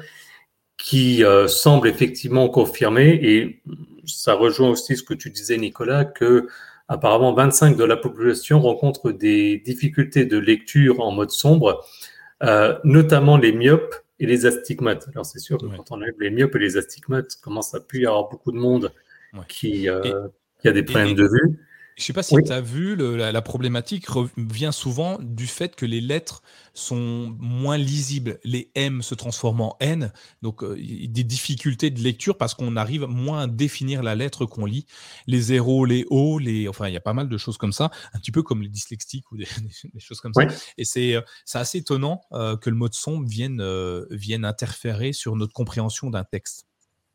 qui euh, semble effectivement confirmer, et ça rejoint aussi ce que tu disais, Nicolas, que apparemment 25 de la population rencontrent des difficultés de lecture en mode sombre, euh, notamment les myopes et les astigmates. Alors c'est sûr que quand on a les myopes et les astigmates, commence à plus y avoir beaucoup de monde qui, euh, qui, a des problèmes de vue. Je ne sais pas si tu as vu, la, problématique vient souvent du fait que les lettres sont moins lisibles. Les M se transforment en N, donc euh, des difficultés de lecture parce qu'on arrive moins à définir la lettre qu'on lit. Les zéros, les O, les, enfin, il y a pas mal de choses comme ça, un petit peu comme les dyslexiques ou des, choses comme ça. Et c'est assez étonnant euh, que le mot de son vienne, euh, vienne interférer sur notre compréhension d'un texte.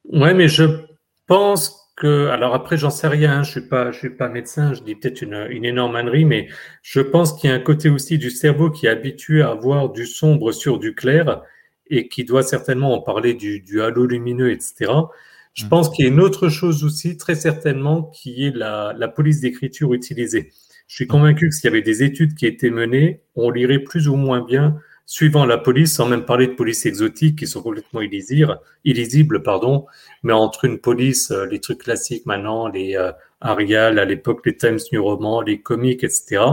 Ouais, mais je pense alors après, j'en sais rien, hein, je suis pas, je suis pas médecin, je dis peut-être une, une énorme ânerie, mais je pense qu'il y a un côté aussi du cerveau qui est habitué à voir du sombre sur du clair et qui doit certainement en parler du, du halo lumineux, etc. Je mmh. pense qu'il y a une autre chose aussi, très certainement, qui est la, la police d'écriture utilisée. Je suis convaincu que s'il y avait des études qui étaient menées, on lirait plus ou moins bien suivant la police, sans même parler de police exotique qui sont complètement illisibles, pardon, mais entre une police, euh, les trucs classiques maintenant, les euh, Arial, à l'époque les Times New Roman, les comics, etc.,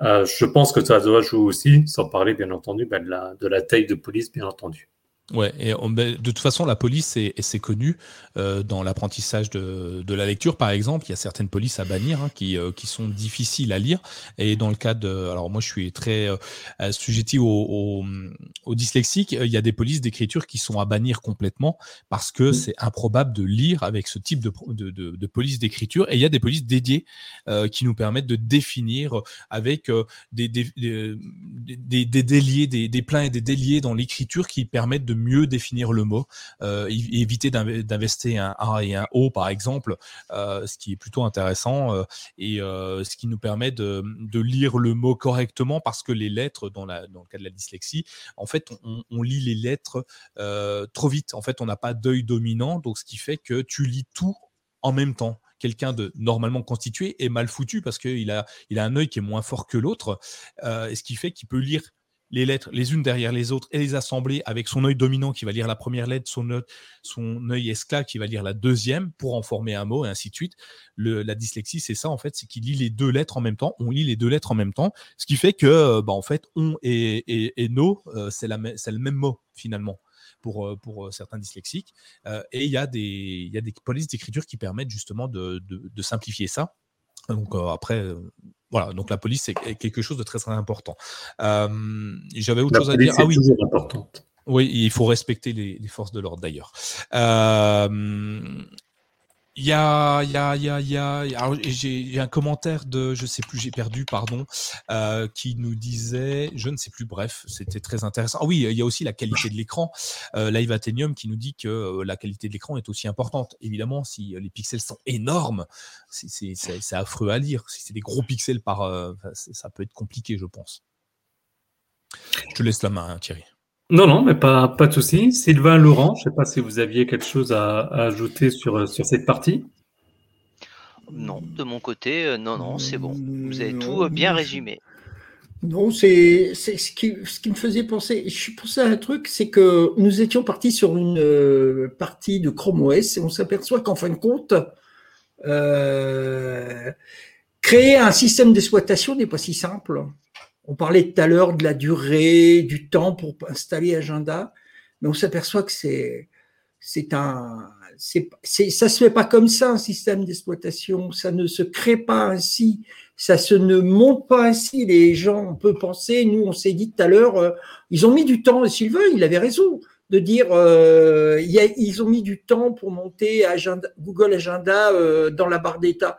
euh, je pense que ça doit jouer aussi, sans parler bien entendu la, de la taille de police, bien entendu. Ouais, et de toute façon, la police, c'est connu euh, dans l'apprentissage de, de, la lecture, par exemple. Il y a certaines polices à bannir hein, qui, euh, qui sont difficiles à lire. Et dans le cas de. Alors, moi, je suis très euh, sujetti au, au, dyslexique. Il y a des polices d'écriture qui sont à bannir complètement parce que mmh. c'est improbable de lire avec ce type de, de, de, police d'écriture. Et il y a des polices dédiées euh, qui nous permettent de définir avec des, des, des, des, des déliés, des, des pleins et des déliés dans l'écriture qui permettent de mieux définir le mot, euh, éviter d'investir un A et un O par exemple, euh, ce qui est plutôt intéressant euh, et ce qui nous permet de, lire le mot correctement parce que les lettres, dans, le cas de la dyslexie, en fait, on, lit les lettres trop vite. En fait, on n'a pas d'œil dominant, donc ce qui fait que tu lis tout en même temps quelqu'un de normalement constitué est mal foutu parce qu'il a, un œil qui est moins fort que l'autre, ce qui fait qu'il peut lire les lettres les unes derrière les autres et les assembler avec son œil dominant qui va lire la première lettre, son œil, esclave qui va lire la deuxième pour en former un mot et ainsi de suite. la dyslexie, c'est ça en fait, c'est qu'il lit les deux lettres en même temps. On lit les deux lettres en même temps, ce qui fait que euh, bah, en fait, on et, et, no, euh, c'est le même mot finalement pour, euh, pour certains dyslexiques. et il y, a des, y a des polices d'écriture qui permettent justement de, de simplifier ça. Donc après, voilà, donc la police, c'est quelque chose de très, très important. J'avais autre chose à dire. Ah oui. importante. Oui, il faut respecter les, forces de l'ordre d'ailleurs. Il y a, il y a, il y a, il y a. j'ai un commentaire de, je sais plus, j'ai perdu, pardon, euh, qui nous disait, je ne sais plus. Bref, c'était très intéressant. Ah oui, il y a aussi la qualité de l'écran. Euh, Live Athenium qui nous dit que euh, la qualité de l'écran est aussi importante. Évidemment, si les pixels sont énormes, c'est affreux à lire. Si c'est des gros pixels par, euh, ça peut être compliqué, je pense. Je te laisse la main, hein, Thierry. Non, non, mais pas, pas de souci. Sylvain Laurent, je ne sais pas si vous aviez quelque chose à, ajouter sur, sur cette partie. Non, de mon côté, euh, non, non, c'est bon. Vous avez tout euh, bien résumé. Non, c'est ce qui, ce qui me faisait penser. Je suis pensé à un truc, c'est que nous étions partis sur une euh, partie de Chrome OS et on s'aperçoit qu'en fin de compte, créer un système d'exploitation n'est pas si simple. On parlait tout à l'heure de la durée, du temps pour installer agenda, mais on s'aperçoit que c'est c'est un c'est ça se fait pas comme ça un système d'exploitation, ça ne se crée pas ainsi, ça se ne monte pas ainsi. Les gens on peut penser, nous on s'est dit tout à l'heure, euh, ils ont mis du temps. Sylvain, il avait raison de dire, euh, ils ont mis du temps pour monter Google Agenda euh, dans la barre d'état.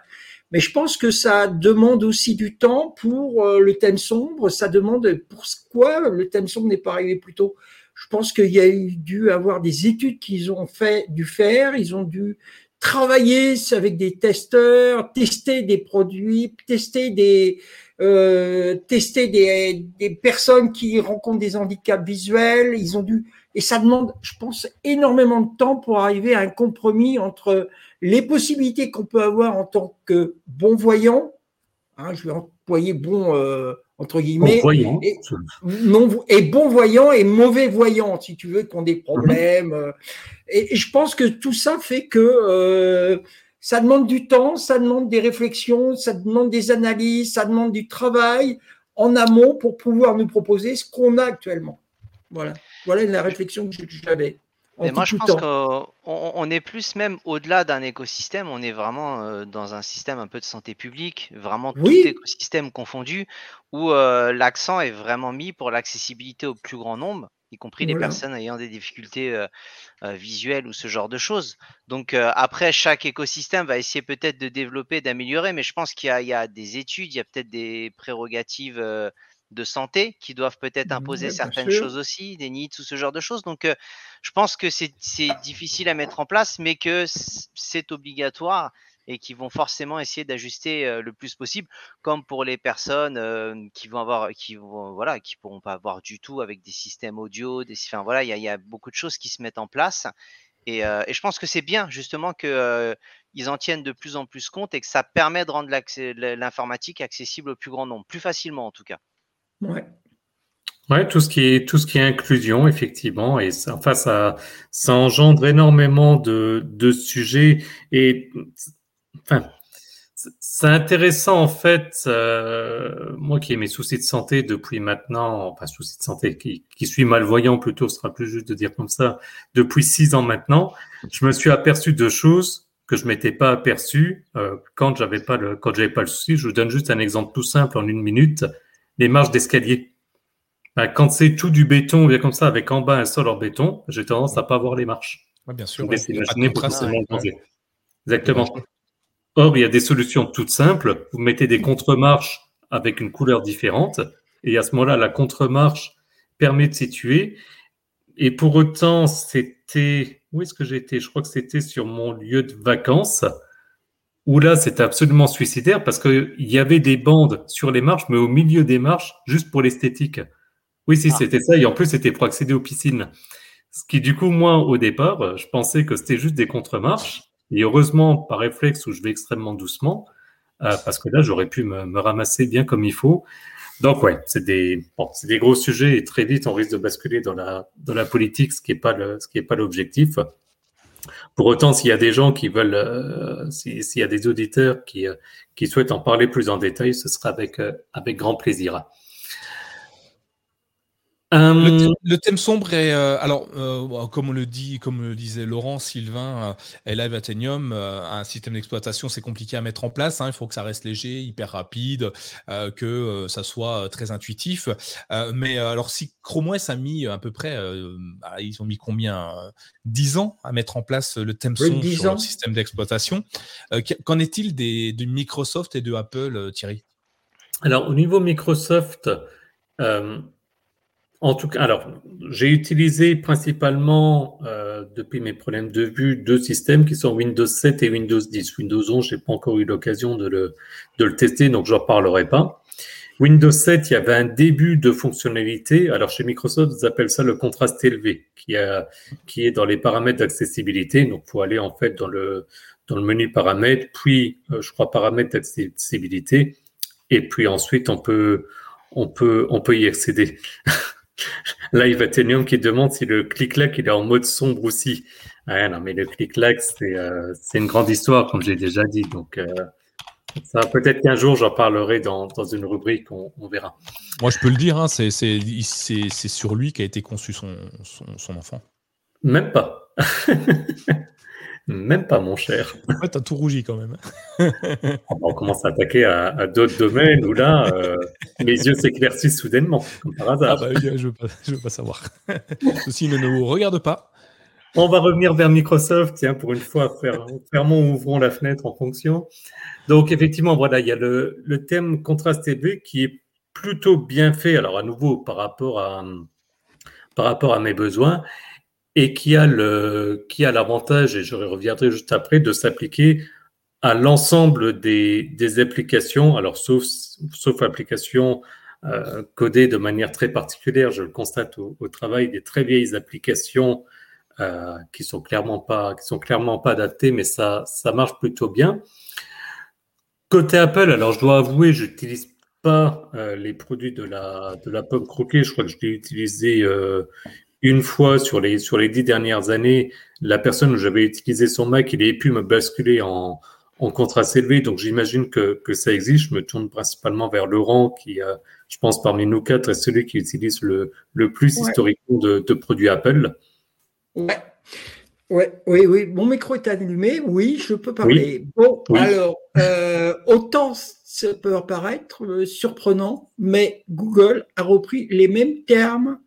Mais je pense que ça demande aussi du temps pour euh, le thème sombre. Ça demande pourquoi le thème sombre n'est pas arrivé plus tôt? Je pense qu'il y a eu dû avoir des études qu'ils ont fait, dû faire. Ils ont dû travailler avec des testeurs, tester des produits, tester des, euh, tester des, des personnes qui rencontrent des handicaps visuels. Ils ont dû et ça demande, je pense, énormément de temps pour arriver à un compromis entre les possibilités qu'on peut avoir en tant que bon voyant, hein, je vais employer bon euh, entre guillemets, voyant. Et, non, et bon voyant et mauvais voyant, si tu veux, qui ont des problèmes. Mhm. Euh, et, je pense que tout ça fait que euh, ça demande du temps, ça demande des réflexions, ça demande des analyses, ça demande du travail en amont pour pouvoir nous proposer ce qu'on a actuellement. Voilà, voilà la réflexion que j'avais. Mais moi, je pense qu'on est plus même au-delà d'un écosystème, on est vraiment euh, dans un système un peu de santé publique, vraiment tout écosystème confondu, où euh, l'accent est vraiment mis pour l'accessibilité au plus grand nombre, y compris les personnes ayant des difficultés euh, visuelles ou ce genre de choses. Donc après, chaque écosystème va essayer peut-être de développer, d'améliorer, mais je pense qu'il y, a des études, il y a peut-être des prérogatives de santé qui doivent peut-être imposer certaines choses aussi, des nids ou ce genre de choses. Donc, je pense que c'est difficile à mettre en place, mais que c'est obligatoire et qui vont forcément essayer d'ajuster le plus possible, comme pour les personnes qui vont avoir, qui vont, voilà, qui pourront pas avoir du tout avec des systèmes audio, des, enfin voilà, il y, a, beaucoup de choses qui se mettent en place. Et, et je pense que c'est bien justement que ils en tiennent de plus en plus compte et que ça permet de rendre l'informatique accessible au plus grand nombre, plus facilement en tout cas. Ouais. Ouais, tout ce qui est tout ce qui est inclusion, effectivement, et ça, enfin ça, ça engendre énormément de, de sujets et enfin c'est intéressant en fait. Euh, moi qui ai mes soucis de santé depuis maintenant, enfin soucis de santé, qui, qui suis malvoyant plutôt, ce sera plus juste de dire comme ça, depuis six ans maintenant, je me suis aperçu de choses que je m'étais pas aperçu euh, quand j'avais pas le quand j'avais pas le souci. Je vous donne juste un exemple tout simple en une minute les marches d'escalier. Bah, quand c'est tout du béton, bien comme ça, avec en bas un sol en béton, j'ai tendance à pas voir les marches. bien sûr. Exactement. Or, il y a des solutions toutes simples. Vous mettez des contre-marches avec une couleur différente, et à ce moment-là, la contre-marche permet de situer. Et pour autant, c'était où est-ce que j'étais? Je crois que c'était sur mon lieu de vacances où là, c'était absolument suicidaire parce qu'il y avait des bandes sur les marches, mais au milieu des marches, juste pour l'esthétique. Oui, si, ah. c'était ça. Et en plus, c'était pour accéder aux piscines. Ce qui, du coup, moi, au départ, je pensais que c'était juste des contre-marches. Et heureusement, par réflexe, où je vais extrêmement doucement, euh, parce que là, j'aurais pu me, ramasser bien comme il faut. Donc, ouais, c'est des, bon, c'est des gros sujets et très vite, on risque de basculer dans la, dans la politique, ce qui n'est pas l'objectif. Pour autant, s'il y a des gens qui veulent, euh, s'il y a des auditeurs qui, euh, qui souhaitent en parler plus en détail, ce sera avec, euh, avec grand plaisir. Le, thème, sombre est alors comme on le dit, comme le disait Laurent, Sylvain, et Live Athenium, un système d'exploitation c'est compliqué à mettre en place. Hein. il faut que ça reste léger, hyper rapide, que ça soit très intuitif. mais alors si Chrome OS a mis à peu près, bah, ils ont mis combien 10 ans à mettre en place le thème sombre sur le système d'exploitation. Qu'en est-il des, de Microsoft et de Apple, Thierry? Alors au niveau Microsoft. En tout cas, alors, j'ai utilisé principalement, euh, depuis mes problèmes de vue, deux systèmes qui sont Windows 7 et Windows 10. Windows 11, j'ai pas encore eu l'occasion de le, de le tester, donc j'en parlerai pas. Windows 7, il y avait un début de fonctionnalité. Alors, chez Microsoft, ils appellent ça le contraste élevé, qui, a, qui est dans les paramètres d'accessibilité. Donc, faut aller, en fait, dans le, dans le menu paramètres, puis, euh, je crois, paramètres d'accessibilité. Et puis ensuite, on peut, on peut, on peut y accéder. Live Athenium qui demande si le clic-clac il est en mode sombre aussi. Ah non, mais le clic-clac, euh, c'est une grande histoire, comme j'ai déjà dit. Donc, euh, ça peut-être qu'un jour, j'en parlerai dans, dans, une rubrique, on, verra. Moi, je peux le dire, hein, c'est sur lui qu'a été conçu son, son, son enfant. Même pas. Même pas, mon cher. Ouais, t'as tout rougi quand même. on commence à attaquer à, d'autres domaines où là, euh, mes yeux s'éclaircissent soudainement, comme par hasard. Ah bah, je veux pas, veux pas savoir. Ceci ne nous regarde pas. On va revenir vers Microsoft, tiens, pour une fois, fermons ou ouvrons la fenêtre en fonction. Donc, effectivement, voilà, il y a le, le thème contraste élevé qui est plutôt bien fait, alors à nouveau par rapport à, par rapport à mes besoins et qui a le qui a l'avantage, et je reviendrai juste après, de s'appliquer à l'ensemble des, des, applications, alors sauf, sauf applications euh, codées de manière très particulière, je le constate au, travail, des très vieilles applications euh, qui sont clairement pas qui sont clairement pas adaptées, mais ça ça marche plutôt bien. Côté Apple, alors je dois avouer, j'utilise pas les produits de la, de la pomme croquée. Je crois que je l'ai utilisé une fois sur les, sur les dix dernières années. La personne où j'avais utilisé son Mac, il ait pu me basculer en, en contraste élevé. Donc j'imagine que, que, ça existe. Je me tourne principalement vers Laurent, qui, je pense, parmi nous quatre, est celui qui utilise le, le plus historiquement de, de, produits Apple. Ouais. Ouais, oui, oui, mon micro est allumé, oui, je peux parler. Bon, alors, euh, autant ça peut paraître euh, surprenant, mais Google a repris les mêmes termes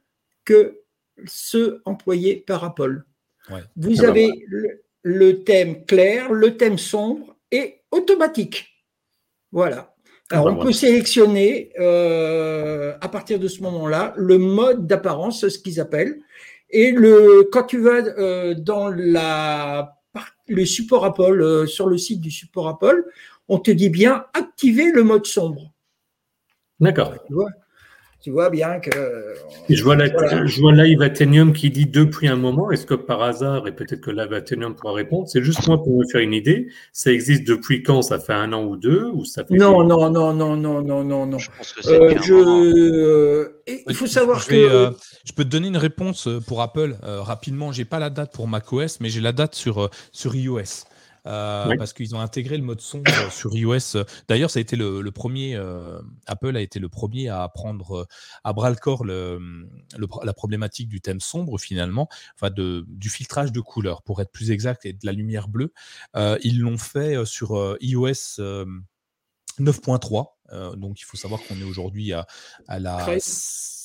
que ceux employés par Apple. Vous ah bah avez le, thème clair, le thème sombre et automatique. Voilà. Alors, ah bah on peut sélectionner euh, à partir de ce moment-là le mode d'apparence, ce qu'ils appellent. Et le, quand tu vas euh, dans la, le support Apple, euh, sur le site du support Apple, on te dit bien activer le mode sombre. D'accord tu vois? Bien que. je vois, je vois Live Athenium qui dit depuis un moment. Est-ce que par hasard, et peut-être que Live Athenium pourra répondre, c'est juste moi pour me faire une idée, ça existe depuis quand? Ça fait un an ou deux ou ça fait Non, non, non, non, non, non, non, non. Je pense que c'est euh, Il faut savoir je que. Euh, je peux te donner une réponse euh, pour Apple rapidement. J'ai pas la date pour macOS, mais j'ai la date sur, sur iOS. Euh, parce qu'ils ont intégré le mode sombre sur iOS. D'ailleurs, ça a été le, premier, euh, Apple a été le premier à prendre à bras le corps le, la problématique du thème sombre finalement, enfin de, du filtrage de couleurs pour être plus exact et de la lumière bleue. Euh, ils l'ont fait sur iOS 9.3. donc il faut savoir qu'on est aujourd'hui à, à la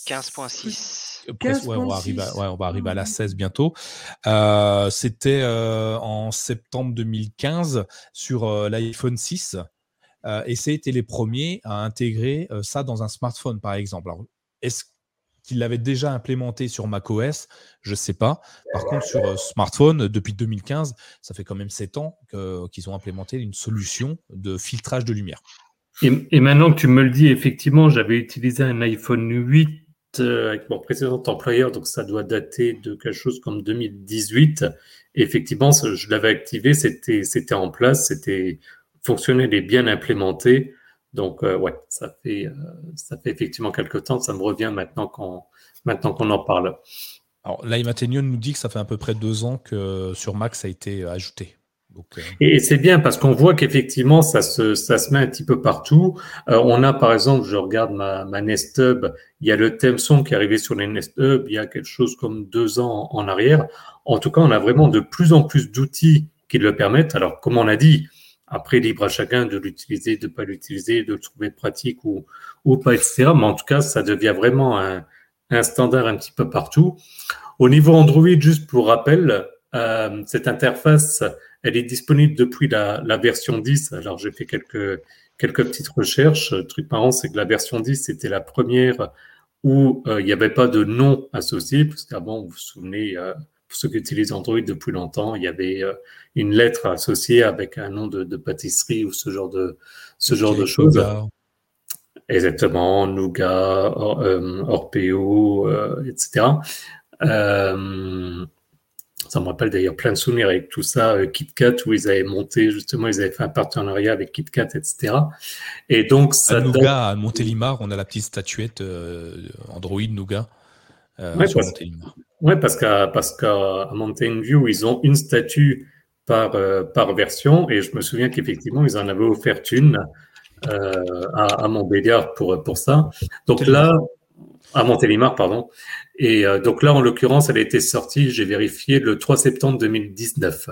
15.6. Euh, on, va arriver à, on va arriver à la 16 bientôt. Euh, c'était euh, en septembre 2015 sur l'iPhone 6. et c'était les premiers à intégrer ça dans un smartphone, par exemple. est-ce qu'ils l'avaient déjà implémenté sur macOS Je ne sais pas. Par contre, sur smartphone, depuis 2015, ça fait quand même 7 ans qu'ils ont implémenté une solution de filtrage de lumière. Et, maintenant que tu me le dis, effectivement, j'avais utilisé un iPhone 8 euh, avec mon précédent employeur, donc ça doit dater de quelque chose comme 2018. Et effectivement, je l'avais activé, c'était en place, c'était fonctionnel et bien implémenté. Donc euh, ouais, ça fait euh, ça fait effectivement quelque temps. Ça me revient maintenant qu'on maintenant qu'on en parle. Alors là, nous dit que ça fait à peu près deux ans que sur Mac ça a été ajouté. Euh, et c'est bien parce qu'on voit qu'effectivement, ça se, ça se met un petit peu partout. On a, par exemple, je regarde ma, ma Nest Hub, il y a le thème son qui est arrivé sur les Nest Hub il y a quelque chose comme deux ans en arrière. En tout cas, on a vraiment de plus en plus d'outils qui le permettent. Alors, comme on a dit, après, libre à chacun de l'utiliser, de pas l'utiliser, de le trouver pratique ou, ou pas, etc. Mais en tout cas, ça devient vraiment un, un standard un petit peu partout. Au niveau Android, juste pour rappel, euh, cette interface, elle est disponible depuis la, la version 10. Alors, j'ai fait quelques, quelques petites recherches. Le truc marrant, c'est que la version 10, c'était la première où euh, il n'y avait pas de nom associé, parce qu'avant, vous vous souvenez, euh, pour ceux qui utilisent Android depuis longtemps, il y avait euh, une lettre associée avec un nom de, de pâtisserie ou ce genre de, ce genre de choses. Exactement, Nougat, Orpeo, etc. Euh, ça me rappelle d'ailleurs plein de souvenirs avec tout ça, euh, KitKat, où ils avaient monté, justement, ils avaient fait un partenariat avec KitKat, etc. Et donc, ça. À Nougat, à Montélimar, on a la petite statuette euh, Android Nougat euh, sur Montélimar. Oui, parce qu'à parce qu'à Mountain View, ils ont une statue par, par version, et je me souviens qu'effectivement, ils en avaient offert une à, à Montbéliard pour, pour ça. Donc là, à Montélimar, pardon. Et euh, donc là, en l'occurrence, elle a été sortie, j'ai vérifié, le 3 septembre 2019.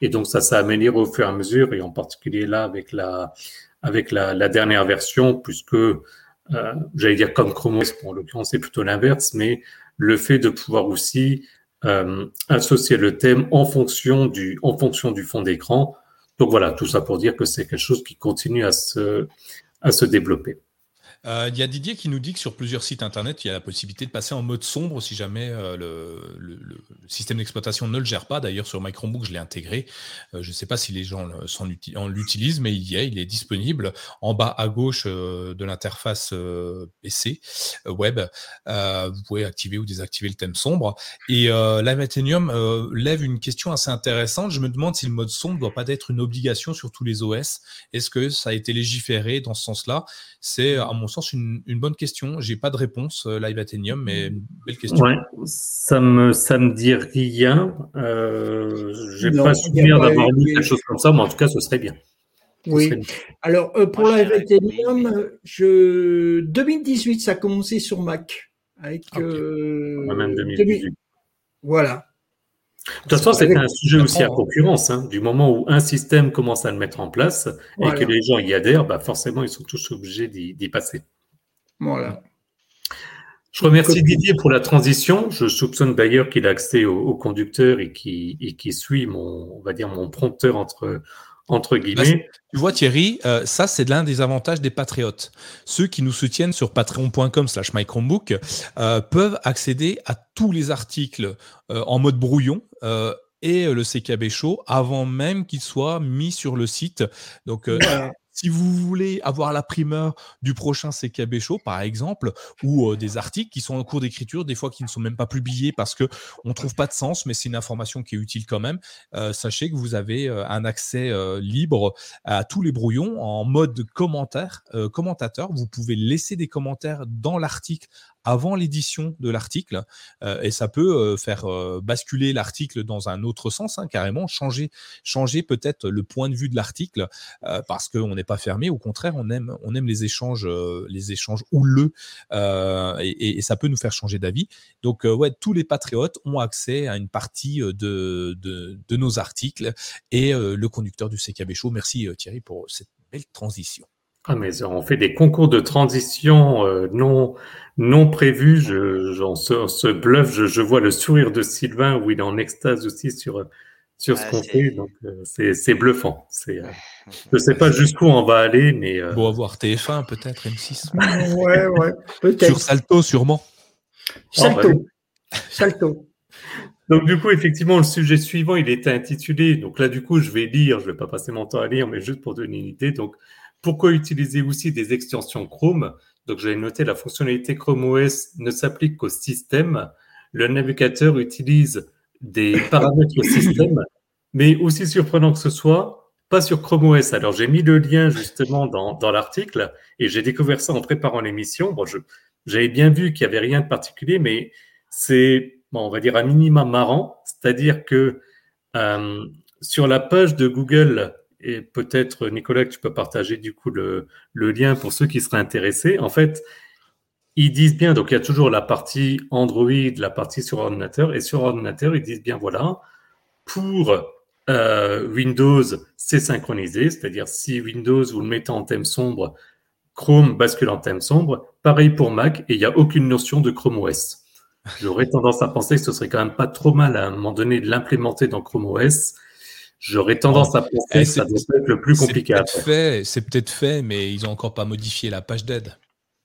Et donc ça s'est amélioré au fur et à mesure, et en particulier là avec la, avec la, la dernière version, puisque euh, j'allais dire comme Chrome OS, en l'occurrence c'est plutôt l'inverse, mais le fait de pouvoir aussi euh, associer le thème en fonction du, en fonction du fond d'écran. Donc voilà, tout ça pour dire que c'est quelque chose qui continue à se, à se développer. Euh, il y a Didier qui nous dit que sur plusieurs sites internet, il y a la possibilité de passer en mode sombre si jamais euh, le, système d'exploitation ne le gère pas. D'ailleurs, sur Chromebook, je l'ai intégré. Euh, je ne sais pas si les gens l'utilisent, mais il y est, il est disponible en bas à gauche de l'interface PC web. vous pouvez activer ou désactiver le thème sombre. Et la lève une question assez intéressante. Je me demande si le mode sombre ne doit pas être une obligation sur tous les OS. Est-ce que ça a été légiféré dans ce sens-là? C'est à mon mon sens, une, bonne question. J'ai pas de réponse, Live Athenium, mais belle question. Ouais, ça me, ça me dit rien. Euh, J'ai pas souvenir d'avoir lu quelque chose comme ça, mais en tout cas, ce serait bien. oui. Alors, pour Live Athenium, je... 2018, ça a commencé sur Mac. Avec, même 2018. Voilà. De toute façon, c'est un sujet aussi à concurrence. Hein. Du moment où un système commence à le mettre en place et que les gens y adhèrent, bah forcément, ils sont tous obligés d'y passer. Voilà. Je remercie Didier pour la transition. Je soupçonne d'ailleurs qu'il a accès au, conducteur et qui, qui suit mon, on va dire, mon prompteur entre, entre guillemets. tu vois Thierry, euh, ça c'est l'un des avantages des patriotes. Ceux qui nous soutiennent sur patreon.com slash mychromebook euh, peuvent accéder à tous les articles euh, en mode brouillon et le CKB Show avant même qu'il soit mis sur le site. Donc si vous voulez avoir la primeur du prochain CKB Show, par exemple, ou euh, des articles qui sont en cours d'écriture, des fois qui ne sont même pas publiés parce que on trouve pas de sens, mais c'est une information qui est utile quand même. Euh, sachez que vous avez euh, un accès libre à tous les brouillons en mode commentaire, commentateur. Vous pouvez laisser des commentaires dans l'article avant l'édition de l'article euh, et ça peut euh, faire euh, basculer l'article dans un autre sens, hein, carrément changer, changer peut-être le point de vue de l'article parce qu'on n'est pas fermé. Au contraire, on aime, on aime les échanges, les échanges houleux et, et, ça peut nous faire changer d'avis. Donc ouais, tous les patriotes ont accès à une partie de, de, de nos articles et le conducteur du CKB Show. Merci Thierry pour cette belle transition. Ah, mais on fait des concours de transition euh, non, non prévus. Je, j'en ce, bluff, je, vois le sourire de Sylvain où il est en extase aussi sur, sur ce qu'on fait. Donc, euh, c'est, c'est bluffant. C'est, euh, je ne sais pas jusqu'où on va aller, mais. Bon, avoir TF1, peut-être, M6. ouais, ouais, peut-être. Sur Salto, sûrement. Salto. Ah, bah Salto. Donc du coup, effectivement, le sujet suivant, il était intitulé. Donc là, du coup, je vais lire. Je ne vais pas passer mon temps à lire, mais juste pour donner une idée. Donc pourquoi utiliser aussi des extensions Chrome? Donc j'avais noté la fonctionnalité Chrome OS ne s'applique qu'au système. Le navigateur utilise des paramètres système, mais aussi surprenant que ce soit, pas sur Chrome OS. Alors j'ai mis le lien justement dans, dans l'article et j'ai découvert ça en préparant l'émission. Bon, j'avais bien vu qu'il n'y avait rien de particulier, mais c'est, bon, on va dire, un minima marrant. C'est-à-dire que euh, sur la page de Google et peut-être, Nicolas, que tu peux partager du coup le, lien pour ceux qui seraient intéressés. En fait, ils disent bien, donc il y a toujours la partie Android, la partie sur ordinateur, et sur ordinateur, ils disent bien, voilà, pour euh, Windows, c'est synchronisé, c'est-à-dire si Windows, vous le mettez en thème sombre, Chrome bascule en thème sombre. Pareil pour Mac, et il n'y a aucune notion de Chrome OS. J'aurais tendance à penser que ce serait quand même pas trop mal à un moment donné de l'implémenter dans Chrome OS J'aurais tendance à penser eh, que ça doit être le plus compliqué à faire. C'est peut-être fait, mais ils n'ont encore pas modifié la page d'aide.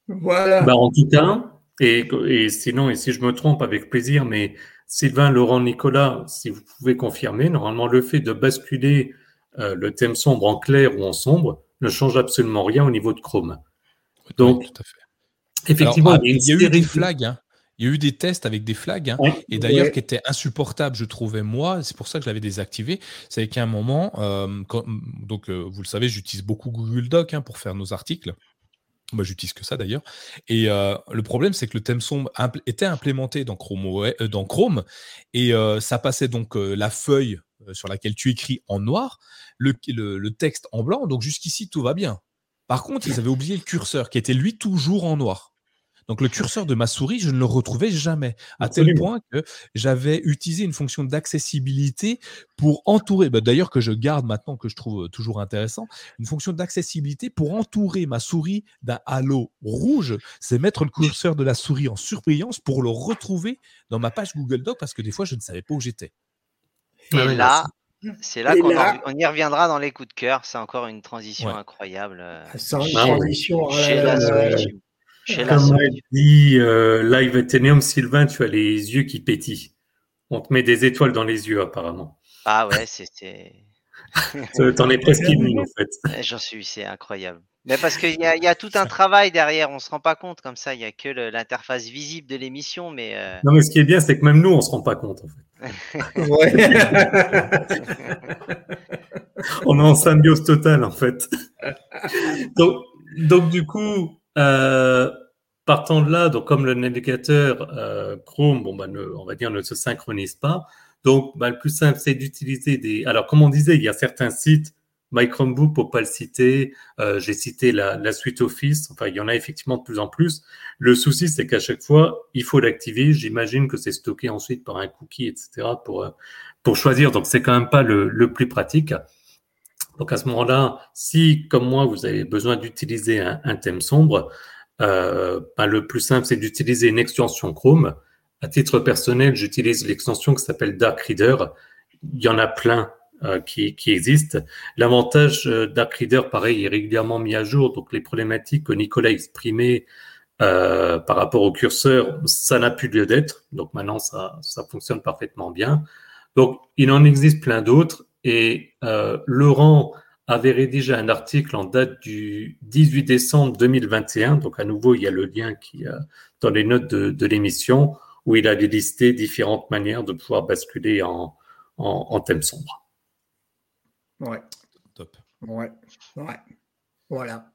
Voilà. Bah, en tout cas, et, et, sinon, et si je me trompe, avec plaisir, mais Sylvain, Laurent, Nicolas, si vous pouvez confirmer, normalement, le fait de basculer euh, le thème sombre en clair ou en sombre ne change absolument rien au niveau de Chrome. Donc, tout à fait. effectivement, ah, il y a, eu des flags. Hein. Il y a eu des tests avec des flags, hein, et d'ailleurs qui étaient insupportables, je trouvais moi. C'est pour ça que je l'avais désactivé. C'est qu'à un moment, euh, donc euh, vous le savez, j'utilise beaucoup Google Doc hein, pour faire nos articles. Moi, j'utilise que ça d'ailleurs. Et euh, le problème, c'est que le thème sombre était implémenté dans Chrome, dans Chrome et ça passait donc la feuille sur laquelle tu écris en noir, le, le texte en blanc. Donc jusqu'ici, tout va bien. Par contre, ils avaient oublié le curseur qui était lui toujours en noir. Donc le curseur de ma souris, je ne le retrouvais jamais, à tel point que j'avais utilisé une fonction d'accessibilité pour entourer, bah, d'ailleurs que je garde maintenant, que je trouve toujours intéressant, une fonction d'accessibilité pour entourer ma souris d'un halo rouge, c'est mettre le curseur de la souris en surbrillance pour le retrouver dans ma page Google Doc parce que des fois je ne savais pas où j'étais. Et ah là, c'est là qu'on y reviendra dans les coups de cœur. C'est encore une transition incroyable. Euh, c'est une transition. Chez la comme a dit euh, Live Atheneum, Sylvain, tu as les yeux qui pétillent. On te met des étoiles dans les yeux, apparemment. Ah ouais, c'était. T'en es presque ému, en fait. J'en suis, c'est incroyable. Mais parce qu'il y, y, a tout un travail derrière, on se rend pas compte comme ça, il n'y a que l'interface visible de l'émission. Mais euh, Non, mais ce qui est bien, c'est que même nous, on se rend pas compte, en fait. on est en symbiose totale, en fait. donc, donc, du coup, partant de là, donc comme le navigateur Chrome, bon, bah, on va dire, ne se synchronise pas, donc bah, le plus simple, c'est d'utiliser des... Alors, comme on disait, il y a certains sites My Chromebook, pour pas le citer, euh, j'ai cité la, suite Office. Enfin, il y en a effectivement de plus en plus. Le souci, c'est qu'à chaque fois, il faut l'activer. J'imagine que c'est stocké ensuite par un cookie, etc. pour euh, pour choisir. Donc, c'est quand même pas le, le plus pratique. Donc, à ce moment-là, si, comme moi, vous avez besoin d'utiliser un, thème sombre, euh, ben, le plus simple, c'est d'utiliser une extension Chrome. À titre personnel, j'utilise l'extension qui s'appelle Dark Reader. Il y en a plein euh, qui, qui existent. L'avantage euh, Dark Reader, pareil, est régulièrement mis à jour. Donc les problématiques que Nicolas exprimait euh, par rapport au curseur, ça n'a plus lieu d'être. Donc maintenant, ça, ça fonctionne parfaitement bien. Donc il en existe plein d'autres. Et euh, Laurent avait rédigé un article en date du 18 décembre 2021. Donc à nouveau, il y a le lien qui dans les notes de, de l'émission où il a listé différentes manières de pouvoir basculer en, en, en thème sombre. Ouais. Top. Ouais. Ouais. Voilà.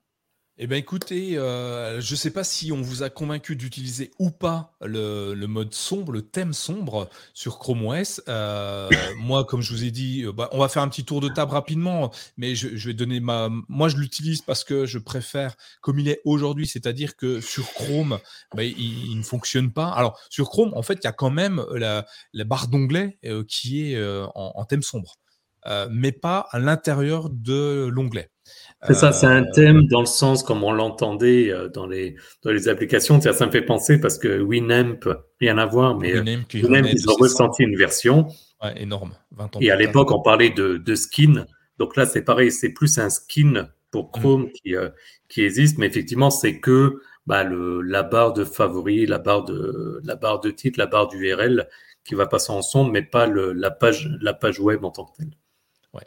Eh bien, écoutez, euh, je ne sais pas si on vous a convaincu d'utiliser ou pas le, mode sombre, le thème sombre sur Chrome OS. Euh, moi, comme je vous ai dit, euh, bah, on va faire un petit tour de table rapidement, mais je, vais donner ma. Moi, je l'utilise parce que je préfère comme il est aujourd'hui, c'est-à-dire que sur Chrome, bah, il, ne fonctionne pas. Alors, sur Chrome, en fait, il y a quand même la, barre d'onglet qui est en, thème sombre. Euh, mais pas à l'intérieur de l'onglet. C'est ça, c'est un euh, thème dans le sens comme on l'entendait euh, dans les, dans les applications. Ça, ça me fait penser parce que Winamp, rien à voir, mais Winamp, ils ont ressenti une version. Ouais, énorme. 20 ans Et à l'époque, on parlait de, de skin. Donc là, c'est pareil, c'est plus un skin pour mm. Chrome qui, qui existe, mais effectivement, c'est que bah, le, la barre de favoris, la barre de, la barre de titre, la barre d'URL qui va passer en son, mais pas le, la, page, la page web en tant que telle. Ouais.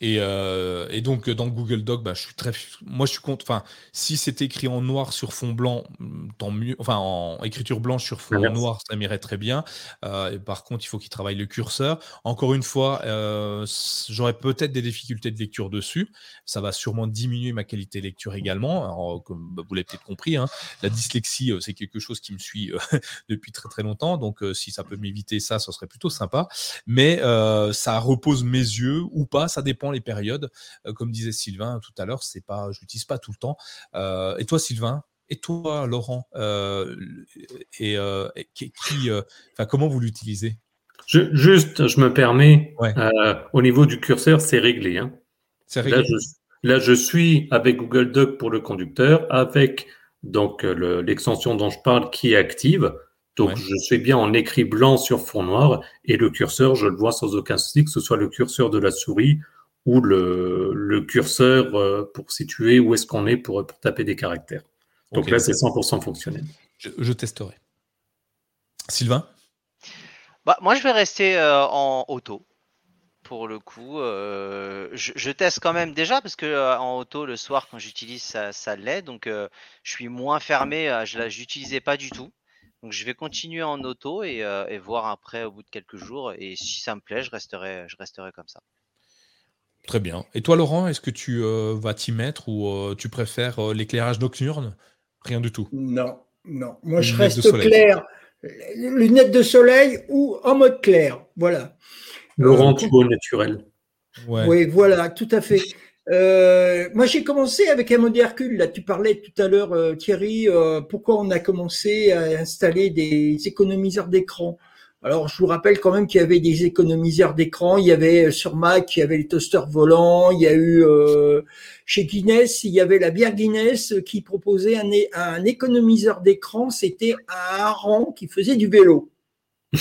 Et, euh, et, donc dans Google Doc, bah, je suis très, moi je suis contre. Enfin, si c'est écrit en noir sur fond blanc, mm, tant mieux. Enfin, en écriture blanche sur fond noir, ça m'irait très bien. Euh, et par contre, il faut qu'il travaille le curseur. Encore une fois, euh, j'aurais peut-être des difficultés de lecture dessus. Ça va sûrement diminuer ma qualité de lecture également. Alors, comme bah, vous l'avez peut-être compris, hein, la dyslexie, c'est quelque chose qui me suit depuis très très longtemps. Donc, si ça peut m'éviter ça, ce serait plutôt sympa. Mais ça repose mes yeux ou pas, ça dépend les périodes. Euh, comme disait Sylvain tout à l'heure, c'est pas, je l'utilise pas tout le temps. Euh, et toi, Sylvain, et toi, Laurent, euh, et, qui, comment vous l'utilisez? Juste, je me permets, au niveau du curseur, c'est réglé. Hein. Là, je, là, je, suis avec Google Doc pour le conducteur, avec donc l'extension dont je parle qui est active. Donc, je suis bien en écrit blanc sur fond noir et le curseur, je le vois sans aucun souci, que ce soit le curseur de la souris ou le, curseur euh, pour situer où est-ce qu'on est pour, taper des caractères. Donc là, c'est 100% fonctionnel. Je, testerai. Sylvain? Bah, Moi, je vais rester euh, en auto. Pour le coup, euh, je, teste quand même déjà parce que en auto le soir quand j'utilise ça, ça l'est, donc je suis moins fermé. je l'utilisais pas du tout. Donc je vais continuer en auto et, et, voir après au bout de quelques jours. Et si ça me plaît, je resterai, je resterai comme ça. Très bien. Et toi, Laurent, est-ce que tu euh, vas t'y mettre ou euh, tu préfères euh, l'éclairage nocturne? Rien du tout. Non, non. Moi, je reste clair. Lunettes de soleil ou en mode clair. Voilà. Laurent, tout beau naturel. Oui, voilà, tout à fait. Moi, j'ai commencé avec un mode Hercule. Là, tu parlais tout à l'heure, Thierry, pourquoi on a commencé à installer des économiseurs d'écran. Alors, je vous rappelle quand même qu'il y avait des économiseurs d'écran. Il y avait euh, sur Mac, il y avait les toasters volants. Il y a eu euh, chez Guinness, il y avait la bière Guinness qui proposait un, un économiseur d'écran. C'était un hareng qui faisait du vélo.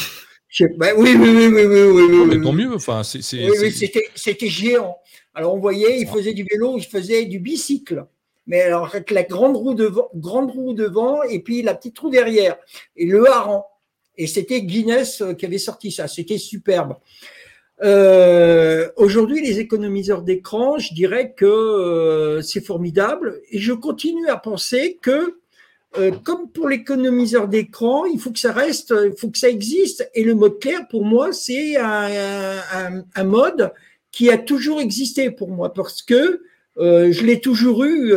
Bah oui, oui, oui, oui, oui, oui, mais tant mieux. Enfin, c'est, oui, c'était, c'était géant. Alors on voyait, il faisait du vélo, il faisait du bicycle mais alors avec la grande roue devant, grande roue devant et puis la petite roue derrière et le hareng. Et c'était Guinness euh, qui avait sorti ça. C'était superbe. Euh, Aujourd'hui, les économiseurs d'écran, je dirais que euh, c'est formidable. Et je continue à penser que, comme pour l'économiseur d'écran, il faut que ça reste, il faut que ça existe. Et le mode clair, pour moi, c'est un, mode qui a toujours existé pour moi parce que je l'ai toujours eu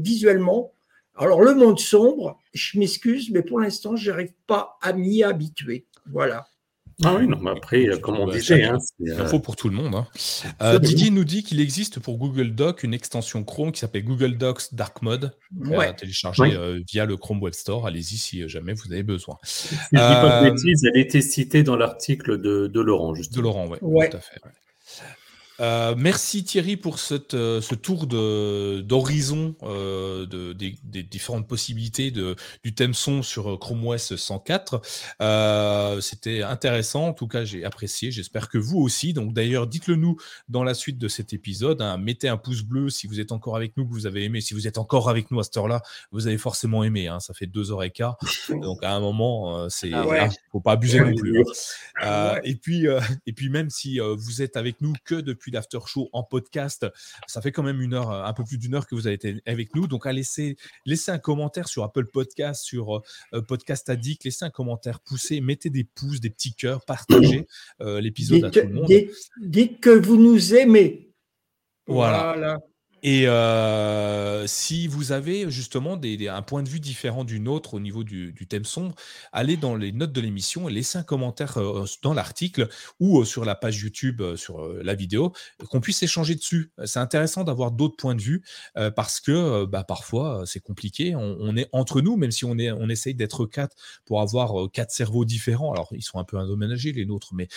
visuellement. Alors, le monde sombre, je m'excuse, mais pour l'instant, je n'arrive pas à m'y habituer. Voilà. Ah oui, non, mais après, comme on disait, hein, c'est info pour tout le monde. Hein. Euh, Didier nous dit qu'il existe pour Google Doc une extension Chrome qui s'appelle Google Docs Dark Mode, ouais. à télécharger euh, via le Chrome Web Store. Allez-y si jamais vous avez besoin. Si je dis pas de euh, bêtises, elle était citée dans l'article de, de, Laurent, justement. De Laurent, oui, ouais. tout à fait. Euh, merci Thierry pour cette, euh, ce tour d'horizon euh, de, des, des, différentes possibilités de, du thème son sur Chrome OS 104. Euh, C'était intéressant, en tout cas j'ai apprécié, j'espère que vous aussi. Donc d'ailleurs dites-le nous dans la suite de cet épisode. Hein. Mettez un pouce bleu si vous êtes encore avec nous, que vous avez aimé. Si vous êtes encore avec nous à cette heure-là, vous avez forcément aimé. Hein. Ça fait deux heures et quart. Donc à un moment, c'est ah ouais. faut pas abuser non plus. Hein. et, puis, et puis même si vous êtes avec nous que depuis l'after show en podcast. Ça fait quand même une heure, un peu plus d'une heure que vous avez été avec nous. Donc, à laisser, laissez un commentaire sur Apple Podcast, sur euh, euh, Podcast Addict. Laissez un commentaire poussé, mettez des pouces, des petits cœurs, partagez euh, l'épisode à tout le monde. Dites, que vous nous aimez. voilà. Et euh, si vous avez justement un point de vue différent du nôtre au niveau du, thème sombre, allez dans les notes de l'émission et laissez un commentaire euh, dans l'article ou euh, sur la page YouTube, sur la vidéo, qu'on puisse échanger dessus. C'est intéressant d'avoir d'autres points de vue parce que bah, parfois c'est compliqué. On, est entre nous, même si on, est, on essaye d'être quatre pour avoir quatre cerveaux différents. Alors ils sont un peu endommagés les nôtres, mais,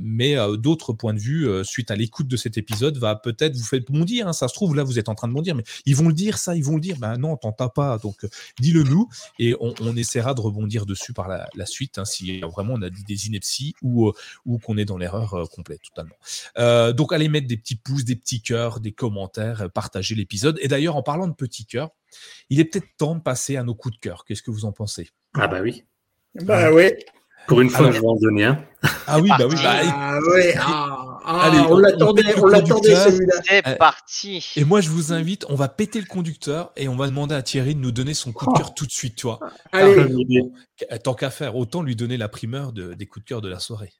mais d'autres points de vue suite à l'écoute de cet épisode va peut-être vous faire bondir. Hein, ça se trouve là, vous êtes en train de dire, mais ils vont le dire, ça, ils vont le dire. Ben non, t'en pas. Donc, euh, dis-le nous et on, essaiera de rebondir dessus par la, suite, hein, si vraiment on a dit des inepties ou, euh, ou qu'on est dans l'erreur euh, complète, totalement. donc, allez mettre des petits pouces, des petits cœurs, des commentaires, partager l'épisode. Et d'ailleurs, en parlant de petits cœurs, il est peut-être temps de passer à nos coups de cœur. Qu'est-ce que vous en pensez? Ah bah oui. Bah oui. Pour une fois, je vais en donner un. Ah oui, bah oui. Bah, ah, oui. Ah, Allez, on l'attendait, on l'attendait celui-là. C'est euh, parti. Et moi, je vous invite, on va péter le conducteur et on va demander à Thierry de nous donner son coup de cœur tout de suite, tu vois. Allez. tant qu'à faire, autant lui donner la primeur de, des coups de cœur de la soirée.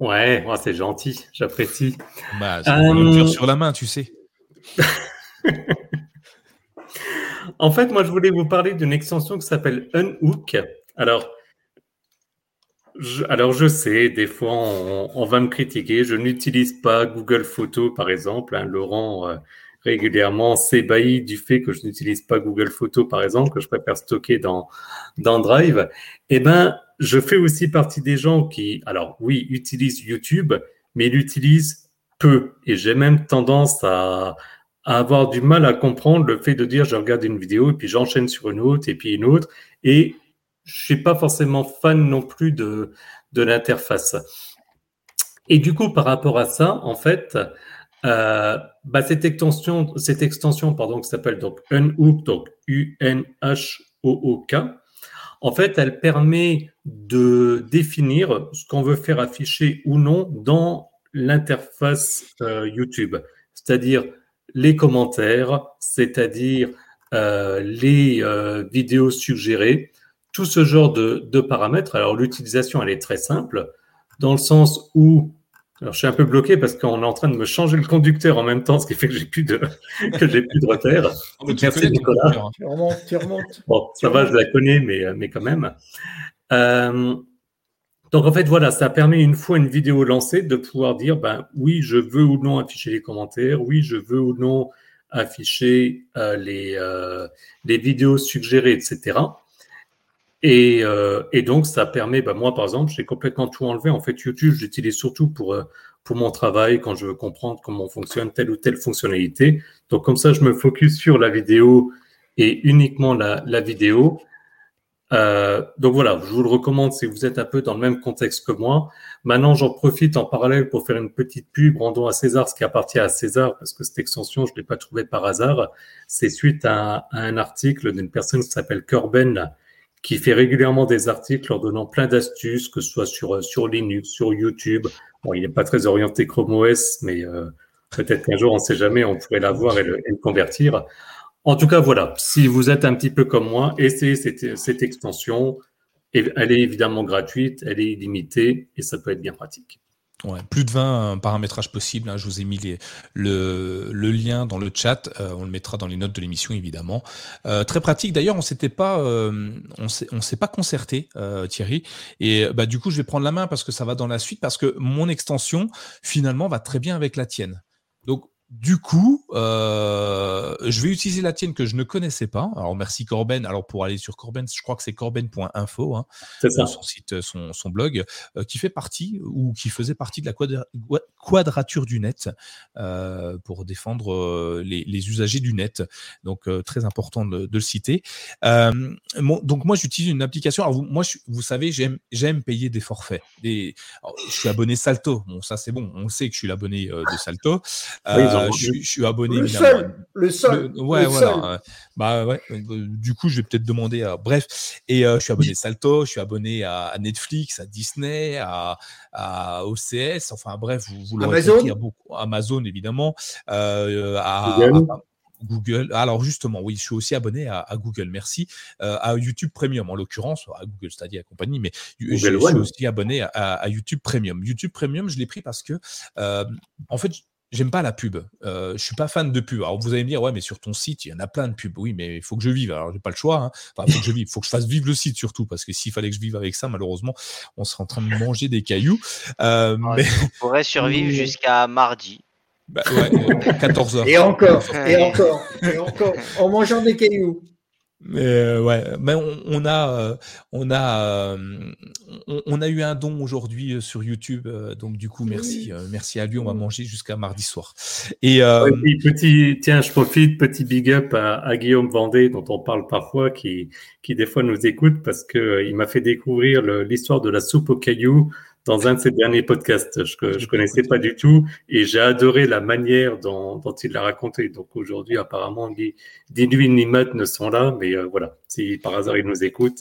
Ouais, c'est gentil, j'apprécie. Bah, c'est euh... cœur sur la main, tu sais. en fait, moi, je voulais vous parler d'une extension qui s'appelle Unhook. Alors, alors je sais, des fois on, va me critiquer. Je n'utilise pas Google Photos, par exemple. Hein. Laurent euh, régulièrement s'ébahit du fait que je n'utilise pas Google Photos, par exemple, que je préfère stocker dans, dans Drive. Eh ben, je fais aussi partie des gens qui, alors oui, utilisent YouTube, mais l'utilisent peu. Et j'ai même tendance à, avoir du mal à comprendre le fait de dire je regarde une vidéo et puis j'enchaîne sur une autre et puis une autre. Et je suis pas forcément fan non plus de, de l'interface. Et du coup, par rapport à ça, en fait, euh, bah, cette extension, cette extension, pardon, qui s'appelle donc Unhook, donc U-N-H-O-O-K, en fait, elle permet de définir ce qu'on veut faire afficher ou non dans l'interface euh, YouTube, c'est-à-dire les commentaires, c'est-à-dire euh, les euh, vidéos suggérées, tout ce genre de, paramètres. Alors l'utilisation, elle est très simple, dans le sens où, alors je suis un peu bloqué parce qu'on est en train de me changer le conducteur en même temps, ce qui fait que j'ai plus de que j'ai plus de. Oh, Merci Nicolas. Tu remontes, tu remontes. Bon, ça va, je la connais, mais mais quand même. Euh, donc en fait voilà, ça permet une fois une vidéo lancée de pouvoir dire ben oui, je veux ou non afficher les commentaires, oui, je veux ou non afficher euh, les euh, les vidéos suggérées, etc. Euh, et, donc, ça permet, bah, moi par exemple, j'ai complètement tout enlevé. En fait, YouTube, j'utilise surtout pour, euh, pour mon travail, quand je veux comprendre comment fonctionne telle ou telle fonctionnalité. Donc, comme ça, je me focus sur la vidéo et uniquement la, la vidéo. Euh, donc voilà, je vous le recommande si vous êtes un peu dans le même contexte que moi. Maintenant, j'en profite en parallèle pour faire une petite pub, rendons à César ce qui appartient à César, parce que cette extension, je ne l'ai pas trouvée par hasard. C'est suite à, à un article d'une personne qui s'appelle Corben, qui fait régulièrement des articles en donnant plein d'astuces, que ce soit sur, euh, sur Linux, sur YouTube. Bon, il n'est pas très orienté Chrome OS, mais euh, peut-être qu'un jour, on ne sait jamais, on pourrait l'avoir et, le, et le convertir. En tout cas, voilà, si vous êtes un petit peu comme moi, essayez cette, cette extension. Elle est évidemment gratuite, elle est illimitée et ça peut être bien pratique. Ouais, plus de 20 paramétrages possibles. Hein. Je vous ai mis le, lien dans le chat. Euh, on le mettra dans les notes de l'émission, évidemment. Euh, très pratique. D'ailleurs, on s'était pas, euh, on s'est pas concerté, Thierry. Et bah, du coup, je vais prendre la main parce que ça va dans la suite, parce que mon extension, finalement, va très bien avec la tienne. Donc, du coup, euh, je vais utiliser la tienne que je ne connaissais pas. Alors merci Corben. Alors pour aller sur Corben, je crois que c'est corben.info, hein, son site, son, son blog, euh, qui fait partie ou qui faisait partie de la quadrature du net euh, pour défendre les, usagers du net. Donc très important de, le citer. donc moi j'utilise une application. Alors vous, moi vous savez j'aime payer des forfaits. Des, je suis abonné Salto. Bon ça c'est bon. On sait que je suis l'abonné de Salto. Euh, je, suis abonné. Le seul, le seul. ouais, voilà. Bah ouais. Du coup, je vais peut-être demander. À... Bref, et euh, je suis abonné Salto, je suis abonné à, Netflix, à Disney, à, à OCS. Enfin bref, vous, vous l'aurez compris, à beaucoup. Amazon évidemment, euh, à, Google. Alors justement, oui, je suis aussi abonné à, Google, merci. à YouTube Premium, en l'occurrence, à Google Stadia et compagnie, mais je, suis aussi abonné à, à, YouTube Premium. YouTube Premium, je l'ai pris parce que, en fait, J'aime pas la pub. Euh, je suis pas fan de pub. Alors vous allez me dire, ouais, mais sur ton site, il y en a plein de pubs. Oui, mais il faut que je vive. Alors j'ai pas le choix. Hein. Enfin, faut que je vive. faut que je fasse vivre le site surtout, parce que s'il fallait que je vive avec ça, malheureusement, on serait en train de manger des cailloux. Euh, mais... On pourrait survivre jusqu'à mardi. Bah, ouais, 14 heures. Et encore, et encore, et encore, en mangeant des cailloux. Mais euh, ouais, mais on, a, euh, on a, euh, on, a eu un don aujourd'hui sur YouTube, donc du coup merci, merci à lui. On va manger jusqu'à mardi soir. Et, petit, tiens, je profite, petit big up à, Guillaume Vendée dont on parle parfois, qui, qui des fois nous écoute parce que il m'a fait découvrir l'histoire de la soupe aux cailloux dans un de ses derniers podcasts. Je ne connaissais pas du tout et j'ai adoré la manière dont, dont il l'a raconté. Donc aujourd'hui, apparemment, ni, ni ni Matt ne sont là, mais euh, voilà, si par hasard ils nous écoutent,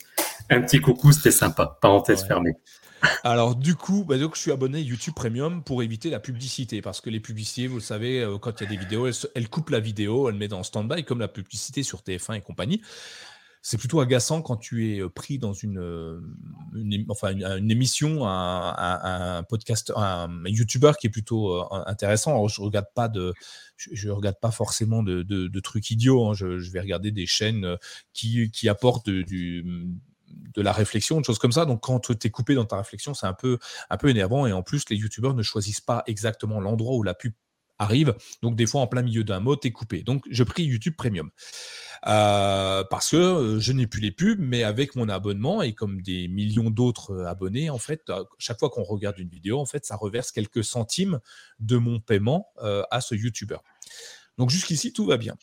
un petit coucou, c'était sympa. Parenthèse fermée. Alors du coup, bah, donc, je suis abonné YouTube Premium pour éviter la publicité parce que les publicités, vous le savez, euh, quand il y a des vidéos, elles, elles coupent la vidéo, elles mettent en stand-by comme la publicité sur TF1 et compagnie c'est plutôt agaçant quand tu es pris dans une, enfin, une, émission, un, podcast, un YouTuber qui est plutôt intéressant. Alors, je regarde pas de, je, regarde pas forcément de, trucs idiots. Hein. Je, vais regarder des chaînes qui, apportent de la réflexion, de choses comme ça. Donc, quand tu es coupé dans ta réflexion, c'est un peu, un peu énervant. Et en plus, les youtubeurs ne choisissent pas exactement l'endroit où la pub arrive. Donc, des fois, en plein milieu d'un mot, tu es coupé. Donc, je prie YouTube Premium. Euh, parce que euh, je n'ai plus les pubs, mais avec mon abonnement et comme des millions d'autres euh, abonnés, en fait, chaque fois qu'on regarde une vidéo, en fait, ça reverse quelques centimes de mon paiement à ce YouTuber. Donc jusqu'ici, tout va bien.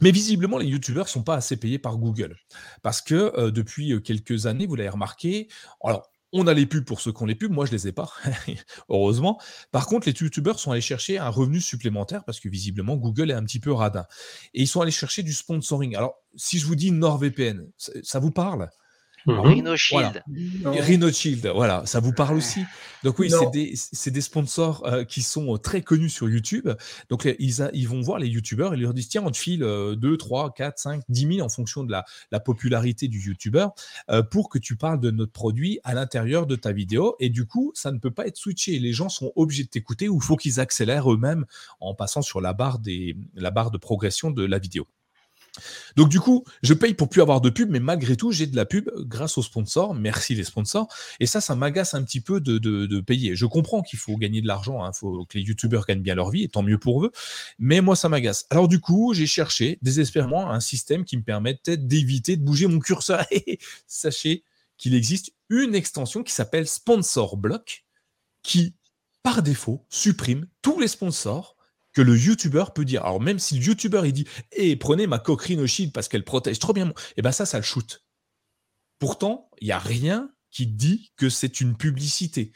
Mais visiblement, les youtubeurs sont pas assez payés par Google. Parce que depuis quelques années, vous l'avez remarqué, alors on a les pubs pour ceux qui ont les pubs, moi je les ai pas, heureusement. Par contre, les youtubeurs sont allés chercher un revenu supplémentaire parce que visiblement Google est un petit peu radin. Et ils sont allés chercher du sponsoring. Alors, si je vous dis NordVPN, ça vous parle? Mhm. Rhino Shield. Voilà. Rhino Shield, voilà, ça vous parle aussi. Donc oui, c'est des, sponsors euh, qui sont euh, très connus sur YouTube. Donc ils, ils vont voir les YouTubeurs et leur disent, tiens, on te file 2, 3, 4, 5, 10 000 en fonction de la, la popularité du YouTuber euh, pour que tu parles de notre produit à l'intérieur de ta vidéo. Et du coup, ça ne peut pas être switché. Les gens sont obligés de t'écouter ou il faut qu'ils accélèrent eux-mêmes en passant sur la barre, des, la barre de progression de la vidéo. Donc du coup, je paye pour plus avoir de pub, mais malgré tout, j'ai de la pub grâce aux sponsors. Merci les sponsors. Et ça, ça m'agace un petit peu de, payer. Je comprends qu'il faut gagner de l'argent, il hein. faut que les youtubeurs gagnent bien leur vie, et tant mieux pour eux. Mais moi, ça m'agace. Alors du coup, j'ai cherché désespérément un système qui me permettait d'éviter de bouger mon curseur. Sachez qu'il existe une extension qui s'appelle Sponsor Block, qui par défaut supprime tous les sponsors que le YouTuber peut dire. Alors même si le YouTuber il dit "Eh, prenez ma coquerine au shield parce qu'elle protège trop bien." Et eh ben ça ça le shoot. Pourtant, il y a rien qui dit que c'est une publicité.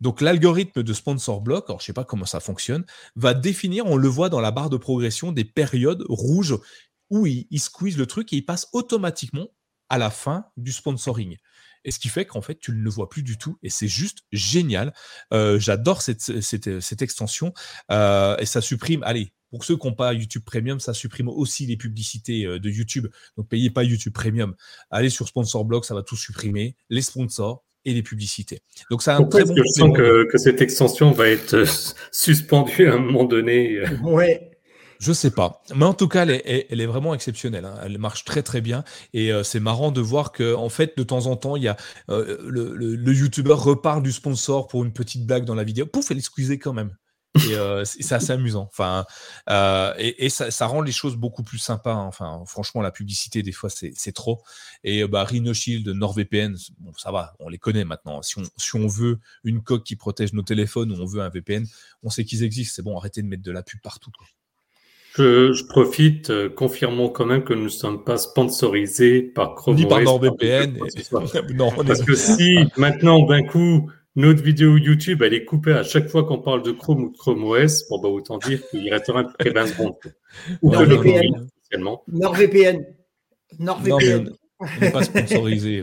Donc l'algorithme de sponsor block, alors je sais pas comment ça fonctionne, va définir, on le voit dans la barre de progression des périodes rouges où il squeeze le truc et il passe automatiquement à la fin du sponsoring. Et ce qui fait qu'en fait, tu ne le vois plus du tout. Et c'est juste génial. Euh, j'adore cette, cette, extension. Euh, et ça supprime, allez, pour ceux qui n'ont pas YouTube Premium, ça supprime aussi les publicités euh, de YouTube. Donc, payez pas YouTube Premium. Allez sur Sponsor Blog, ça va tout supprimer. Les sponsors, et les publicités. Donc ça un très bon. Je sens que, que, cette extension va être suspendue à un moment donné. Ouais. Je sais pas. Mais en tout cas, elle est, vraiment exceptionnelle. Hein. Elle marche très très bien. Et euh, c'est marrant de voir que, en fait, de temps en temps, il y a euh, le, le, le YouTuber reparle du sponsor pour une petite blague dans la vidéo. Pouf, elle est squeezée quand même. Et euh, c'est assez amusant. Enfin, et, ça, rend les choses beaucoup plus sympas. Hein. Enfin, franchement, la publicité, des fois, c'est trop. Et bah, Rhino Shield, NordVPN, bon, ça va, on les connaît maintenant. Si on, si on veut une coque qui protège nos téléphones ou on veut un VPN, on sait qu'ils existent. C'est bon, arrêtez de mettre de la pub partout. Je, profite, euh, confirmons quand même que nous ne sommes pas sponsorisés par Chrome Ni par NordVPN. non, Parce que si maintenant, d'un coup, notre vidéo YouTube, elle est coupée à chaque fois qu'on parle de Chrome ou de Chrome OS, bon, bah, autant dire qu'il restera à peu près 20 secondes. NordVPN. NordVPN. NordVPN. On n'est pas sponsorisé.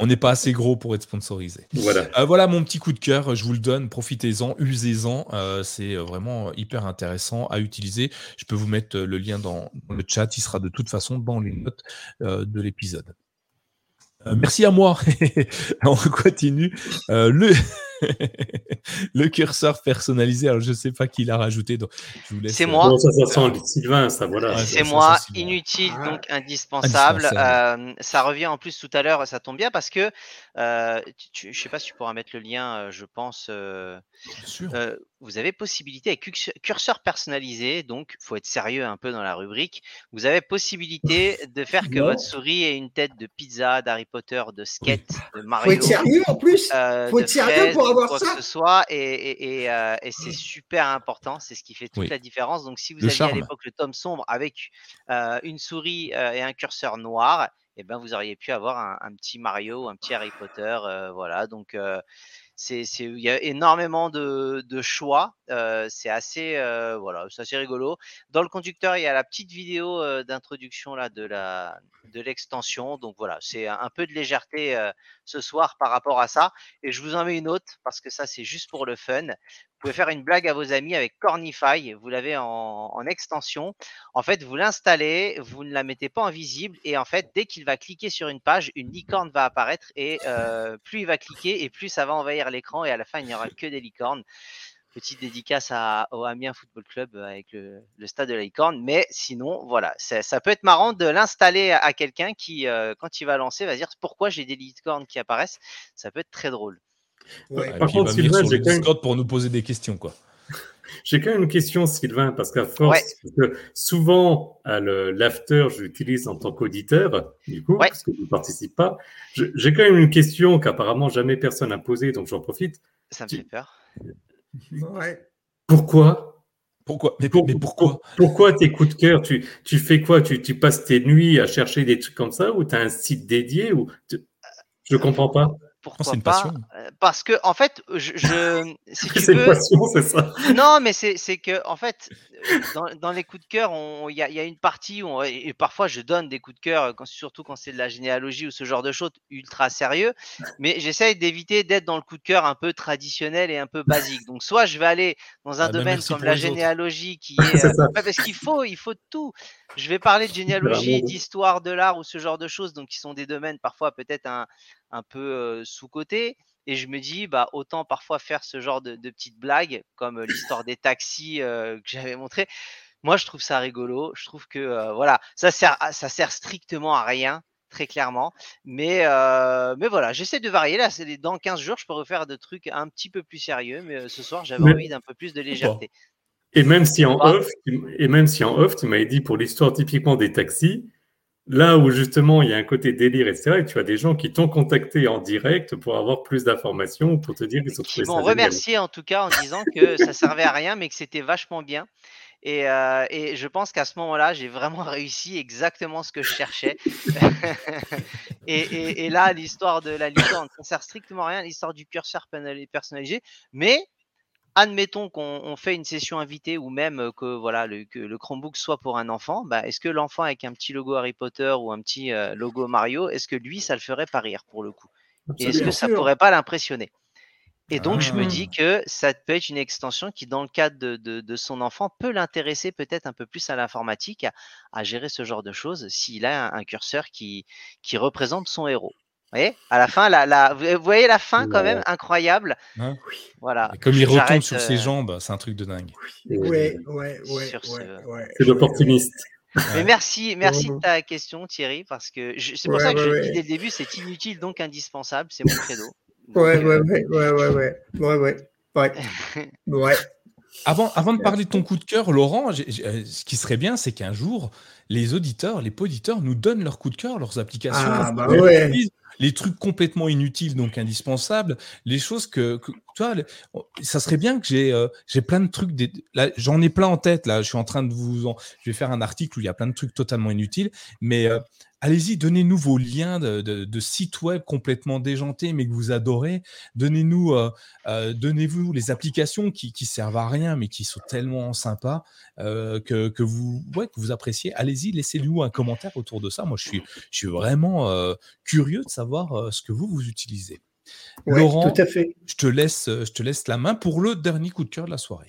On n'est pas assez gros pour être sponsorisé. Voilà. Euh, voilà mon petit coup de cœur. Je vous le donne. Profitez-en, usez-en. Euh, c'est vraiment hyper intéressant à utiliser. Je peux vous mettre le lien dans, le chat. Il sera de toute façon dans les notes euh, de l'épisode. merci à moi. On continue. le le curseur personnalisé. Alors, je sais pas qui l'a rajouté. Donc, c'est moi. ça, sent Sylvain, ça, voilà. c'est moi, inutile, ah. donc indispensable. Euh, ça revient en plus tout à l'heure, ça tombe bien parce que euh, je sais pas si tu pourras mettre le lien, euh, je pense. Euh, vous avez possibilité avec curseur personnalisé, donc faut être sérieux un peu dans la rubrique. Vous avez possibilité de faire que votre souris ait une tête de pizza, d'Harry Potter, de skate, de Mario. Faut être sérieux en plus. faut être sérieux pour avoir ça. Que ce soit, et, et, c'est super important. C'est ce qui fait toute la différence. Donc si vous aviez à l'époque le tome sombre avec une souris et un curseur noir, eh ben vous auriez pu avoir un, petit Mario, un petit Harry Potter, voilà. Donc il y a énormément de, choix. c'est assez, voilà, c'est rigolo. Dans le conducteur, il y a la petite vidéo d'introduction là de la, de l'extension. Donc voilà, c'est un, peu de légèreté ce soir par rapport à ça. Et je vous en mets une autre parce que ça, c'est juste pour le fun. Vous pouvez faire une blague à vos amis avec Cornify. Vous l'avez en, extension. En fait, vous l'installez, vous ne la mettez pas en visible. Et en fait, dès qu'il va cliquer sur une page, une licorne va apparaître. Et euh, plus il va cliquer, et plus ça va envahir l'écran. Et à la fin, il n'y aura que des licornes. Petite dédicace à, au Amiens Football Club avec le, stade de la licorne. Mais sinon, voilà, ça, peut être marrant de l'installer à, quelqu'un qui, euh, quand il va lancer, va dire pourquoi j'ai des licornes qui apparaissent. Ça peut être très drôle. Par contre, Sylvain, j'ai quand même... pour nous poser des questions, quoi. J'ai quand même une question, Sylvain, parce qu'à force, que souvent, à l'after, je l'utilise en tant qu'auditeur, du coup, parce que je ne participe pas. J'ai quand même une question qu'apparemment jamais personne n'a posée, donc j'en profite. Ça me fait peur. Pourquoi? Pourquoi? Mais, pourquoi? Pourquoi tes coups de cœur? Tu, tu fais quoi? Tu, tu, passes tes nuits à chercher des trucs comme ça ou tu as un site dédié ou Je comprends pas. Pourquoi une pas euh, Parce que en fait, je, c'est une passion, c'est ça. Non, mais c'est que en fait, dans, dans les coups de cœur, il y a, y a, une partie où et parfois je donne des coups de cœur, quand, surtout quand c'est de la généalogie ou ce genre de choses ultra sérieux. Mais j'essaye d'éviter d'être dans le coup de cœur un peu traditionnel et un peu basique. Donc soit je vais aller dans un ah, ben, domaine comme la généalogie qui est, euh, parce qu'il faut, il faut tout. Je vais parler de généalogie, d'histoire de l'art ou ce genre de choses, donc qui sont des domaines parfois peut-être un, un peu sous-côté. Et je me dis, bah, autant parfois faire ce genre de, petites blagues, comme l'histoire des taxis que j'avais montré. Moi, je trouve ça rigolo. Je trouve que voilà, ça sert, ça sert strictement à rien, très clairement. Mais, mais voilà, j'essaie de varier. Là, c'est dans 15 jours, je peux refaire des trucs un petit peu plus sérieux. Mais ce soir, j'avais envie d'un peu plus de légèreté. Et même si en off, et même si en off, tu m'avais dit pour l'histoire typiquement des taxis, là où justement il y a un côté délire, etc., et tu as des gens qui t'ont contacté en direct pour avoir plus d'informations, pour te dire qu'ils ont trouvé Ils m'ont remercié en tout cas en disant que ça servait à rien, mais que c'était vachement bien. Et, euh, et, je pense qu'à ce moment-là, j'ai vraiment réussi exactement ce que je cherchais. et, et, et, là, l'histoire de la licorne, ça sert strictement à rien, l'histoire du curseur personnalisé. Mais admettons qu'on fait une session invitée ou même que voilà le, que le Chromebook soit pour un enfant, bah, est-ce que l'enfant avec un petit logo Harry Potter ou un petit logo Mario, est-ce que lui ça le ferait pas rire pour le coup? Et est-ce que ça pourrait pas l'impressionner? Et donc je me dis ah. que ça peut être une extension qui dans le cadre de, de, son enfant peut l'intéresser peut-être un peu plus à l'informatique, à, gérer ce genre de choses s'il a un, curseur qui, qui représente son héros. Voyez, à la fin, la, vous voyez la fin quand même incroyable. Hein. Voilà. comme il retombe sur ses jambes, c'est un truc de dingue. Oui, ouais, ouais, ouais. C'est l'opportuniste. Mais merci, merci de ta question, Thierry, parce que c'est pour ça que je le dis dès le début, c'est inutile donc indispensable, c'est mon credo. Ouais, ouais, ouais, ouais, ouais, ouais, ouais, ouais, ouais. Avant, avant de parler de ton coup de cœur, Laurent, ce qui serait bien, c'est qu'un jour, les auditeurs, les poditeurs nous donnent leur coup de cœur, leurs applications. Ah, bah ouais les trucs complètement inutiles, donc indispensables, les choses que, tu vois, ça serait bien que j'ai euh, j'ai plein de trucs, j'en ai plein en tête, là, je suis en train de vous, en, je vais faire un article où il y a plein de trucs totalement inutiles, mais euh, allez-y, donnez-nous vos liens de, sites web complètement déjantés, mais que vous adorez. Donnez-nous, euh, euh, donnez-vous les applications qui, qui servent à rien, mais qui sont tellement sympas euh, que, que, vous, ouais, que vous appréciez. Allez-y, laissez-nous un commentaire autour de ça. Moi, je suis, je suis vraiment curieux de savoir ce que vous vous utilisez. Laurent, tout à fait. Je te laisse, je te laisse la main pour le dernier coup de cœur de la soirée.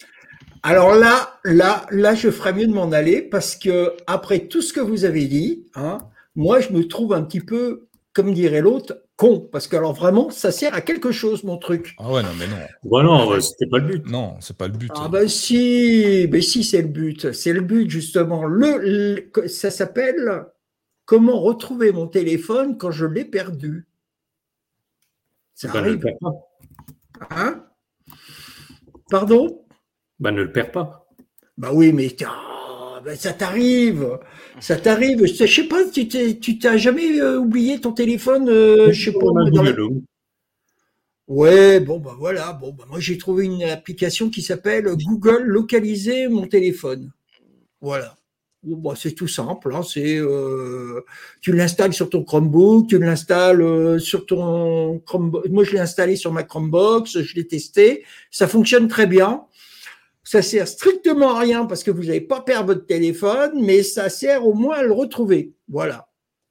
Alors là, là, là, je ferais mieux de m'en aller parce que après tout ce que vous avez dit, hein, moi, je me trouve un petit peu, comme dirait l'autre, con. Parce que, alors vraiment, ça sert à quelque chose, mon truc. Ah ouais, non, mais non. Bah non, c'était pas le but. Non, c'est pas le but. Ah ben si, mais si, c'est le but. C'est le but, justement. Le, ça s'appelle Comment retrouver mon téléphone quand je l'ai perdu. Ça bah, arrive. Ne le perds pas. Hein? Pardon? Bah ne le perds pas. Bah oui, mais ben, ça t'arrive, ça t'arrive. Je sais pas, tu t'as jamais euh, oublié ton téléphone, euh, je sais pas. Ouais, bon bah voilà, bon bah moi j'ai trouvé une application qui s'appelle Google localiser mon téléphone. Voilà. Bon, bah, c'est tout simple, hein, c'est euh, tu l'installes sur ton Chromebook, tu l'installes sur ton Chromebook. Moi je l'ai installé sur ma Chromebox, je l'ai testé, ça fonctionne très bien. Ça sert strictement à rien parce que vous n'allez pas perdre votre téléphone, mais ça sert au moins à le retrouver. Voilà,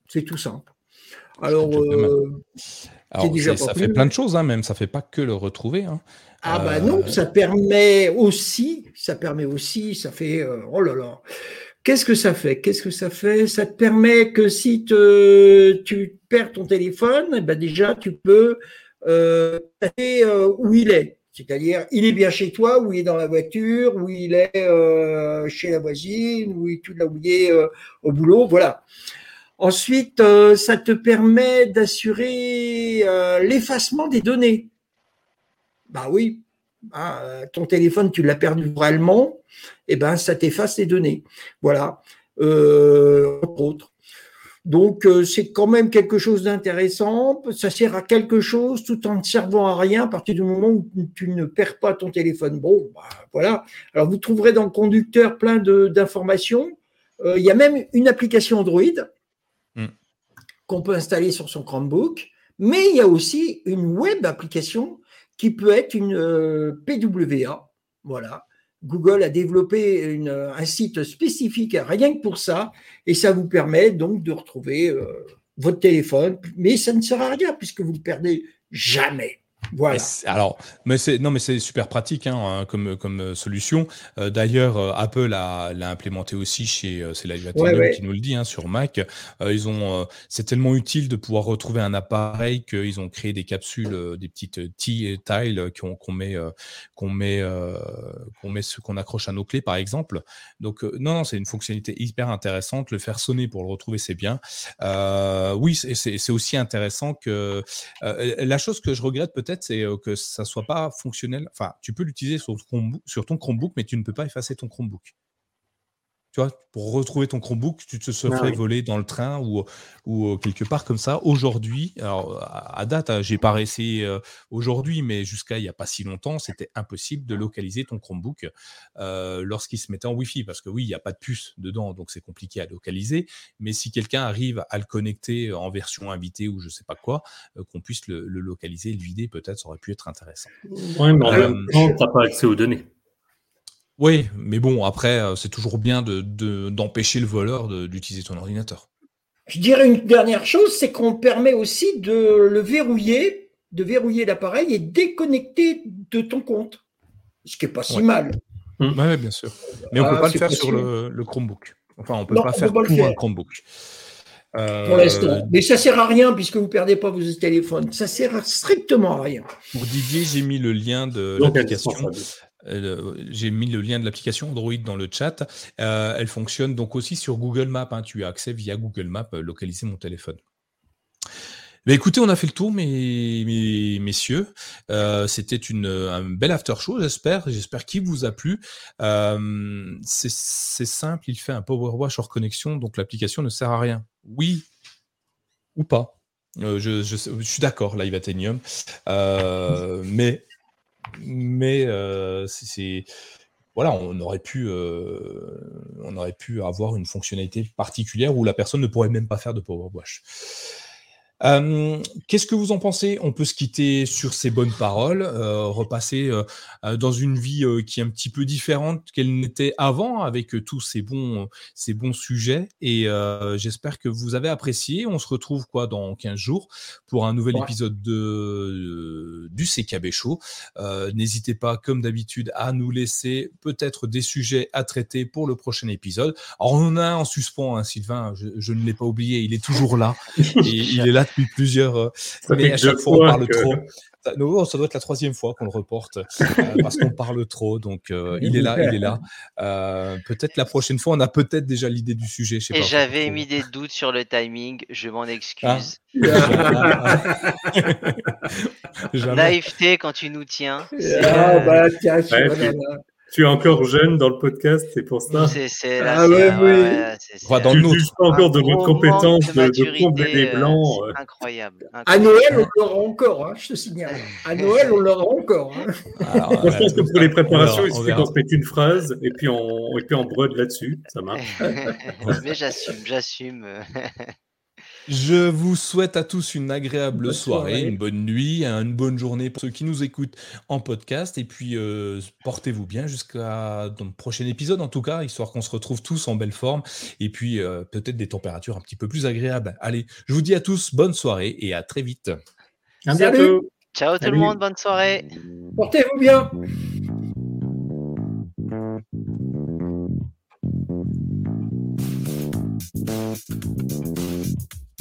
c'est tout simple. Alors, euh, ça fait plein de choses, hein, même. Ça fait pas que le retrouver. Hein. Ah bah non, euh, ça permet aussi, ça permet aussi, ça fait, euh, oh là là. Qu'est-ce que ça fait? Qu'est-ce que ça fait? Ça te permet que si tu perds ton téléphone, eh ben déjà tu peux euh, où il est. C'est-à-dire, il est bien chez toi, ou il est dans la voiture, ou il est euh, chez la voisine, ou tu l'as oublié euh, au boulot, voilà. Ensuite, euh, ça te permet d'assurer l'effacement des données. Bah oui, ah, ton téléphone, tu l'as perdu réellement, et eh ben ça t'efface les données. Voilà, entre autres. Donc euh, c'est quand même quelque chose d'intéressant. Ça sert à quelque chose tout en ne servant à rien à partir du moment où tu ne perds pas ton téléphone. Bon, bah, voilà. Alors vous trouverez dans le conducteur plein d'informations. Euh, il y a même une application Android hmm. qu'on peut installer sur son Chromebook, mais il y a aussi une web application qui peut être une euh, PWA. Voilà. Google a développé un site spécifique rien que pour ça, et ça vous permet donc de retrouver euh, votre téléphone, mais ça ne sert à rien puisque vous le perdez jamais. Voilà. Alors, mais c'est non, mais c'est super pratique hein, hein comme comme euh, solution. Euh, d'ailleurs, euh, Apple l'a implémenté aussi chez c'est la qui nous le dit hein, sur Mac. ils ont c'est tellement utile de pouvoir retrouver un appareil qu'ils ont créé des capsules, des petites tiles qu'on qu'on met qu'on met qu'on met ce qu'on accroche à nos clés par exemple. Donc non, non c'est une fonctionnalité hyper intéressante. Le faire sonner pour le retrouver, c'est bien. oui, c'est aussi intéressant que la chose que je regrette peut-être c'est que ça soit pas fonctionnel. Enfin, tu peux l'utiliser sur, ton Chromebook, mais tu ne peux pas effacer ton Chromebook. Tu vois, pour retrouver ton Chromebook, tu te serais volé dans le train ou, ou quelque part comme ça. Aujourd'hui, alors à date, hein, j'ai pas réussi aujourd'hui, mais jusqu'à il n'y a pas si longtemps, c'était impossible de localiser ton Chromebook lorsqu'il se mettait en Wi-Fi, parce que oui, il n'y a pas de puce dedans, donc c'est compliqué à localiser. Mais si quelqu'un arrive à le connecter en version invitée ou je sais pas quoi, qu'on puisse le, localiser, le vider, peut-être, ça aurait pu être intéressant. Oui, mais en même temps, tu n'as pas accès aux données. Oui, mais bon, après, euh, c'est toujours bien d'empêcher le voleur d'utiliser ton ordinateur. Je dirais une dernière chose, c'est qu'on permet aussi de le verrouiller, de verrouiller l'appareil et déconnecter de ton compte. Ce qui n'est pas si mal. Mmh. Oui, bien sûr. Mais on ne peut ah, pas le faire sur le, Chromebook. Enfin, on ne peut pas faire pour un Chromebook. pour l'instant. Mais ça sert à rien puisque vous perdez pas vos téléphones. Ça sert strictement à rien. Pour Didier, j'ai mis le lien de l'application. J'ai mis le lien de l'application Android dans le chat. elle fonctionne donc aussi sur Google Maps. Hein. Tu as accès via Google Maps, localiser mon téléphone. Mais écoutez, on a fait le tour, mes, messieurs. Euh, c'était un bel after show, j'espère. J'espère qu'il vous a plu. Euh, c'est simple, il fait un Power Wash hors connexion, donc l'application ne sert à rien. Oui ou pas. Euh, je, je, suis d'accord, Live Athenium. mais mais c'est voilà, on aurait pu, on aurait pu avoir une fonctionnalité particulière où la personne ne pourrait même pas faire de Power. Euh, qu'est-ce que vous en pensez? On peut se quitter sur ces bonnes paroles, euh, repasser euh, dans une vie qui est un petit peu différente qu'elle n'était avant, avec tous ces bons, ces bons sujets. Et j'espère que vous avez apprécié. On se retrouve quoi dans 15 jours pour un nouvel épisode de, du CKB Show. N'hésitez pas, comme d'habitude, à nous laisser peut-être des sujets à traiter pour le prochain épisode. Alors on en a un en suspens, hein, Sylvain. Je, je ne l'ai pas oublié. Il est toujours là. et il est là depuis plusieurs. Euh, mais à chaque fois, on parle trop. Non, ça doit être la troisième fois qu'on le reporte euh, parce qu'on parle trop. Donc, euh, il est là, il est là. peut-être la prochaine fois, on a peut-être déjà l'idée du sujet. Et j'avais mis des doutes sur le timing. Je m'en excuse. Naïveté quand tu nous tiens. Ah, bah, tiens, tu es encore jeune dans le podcast, c'est pour ça. C'est ah ouais, oui. dans tu juges pas encore de votre compétence de, de, combler les blancs. Euh, incroyable, À Noël, on l'aura encore, hein, je te signale. À Noël, on l'aura encore. Hein. Alors, je pense que pour les préparations, il suffit qu'on se mette une phrase et puis on, et puis on brode là-dessus. Ça marche. Mais j'assume, j'assume. Je vous souhaite à tous une agréable soirée, une bonne nuit, hein, une bonne journée pour ceux qui nous écoutent en podcast. Et puis, euh, portez-vous bien jusqu'à dans le prochain épisode, en tout cas, histoire qu'on se retrouve tous en belle forme. Et puis, euh, peut-être des températures un petit peu plus agréables. Allez, je vous dis à tous bonne soirée et à très vite. À bientôt. Ciao tout le monde, bonne soirée. Portez-vous bien.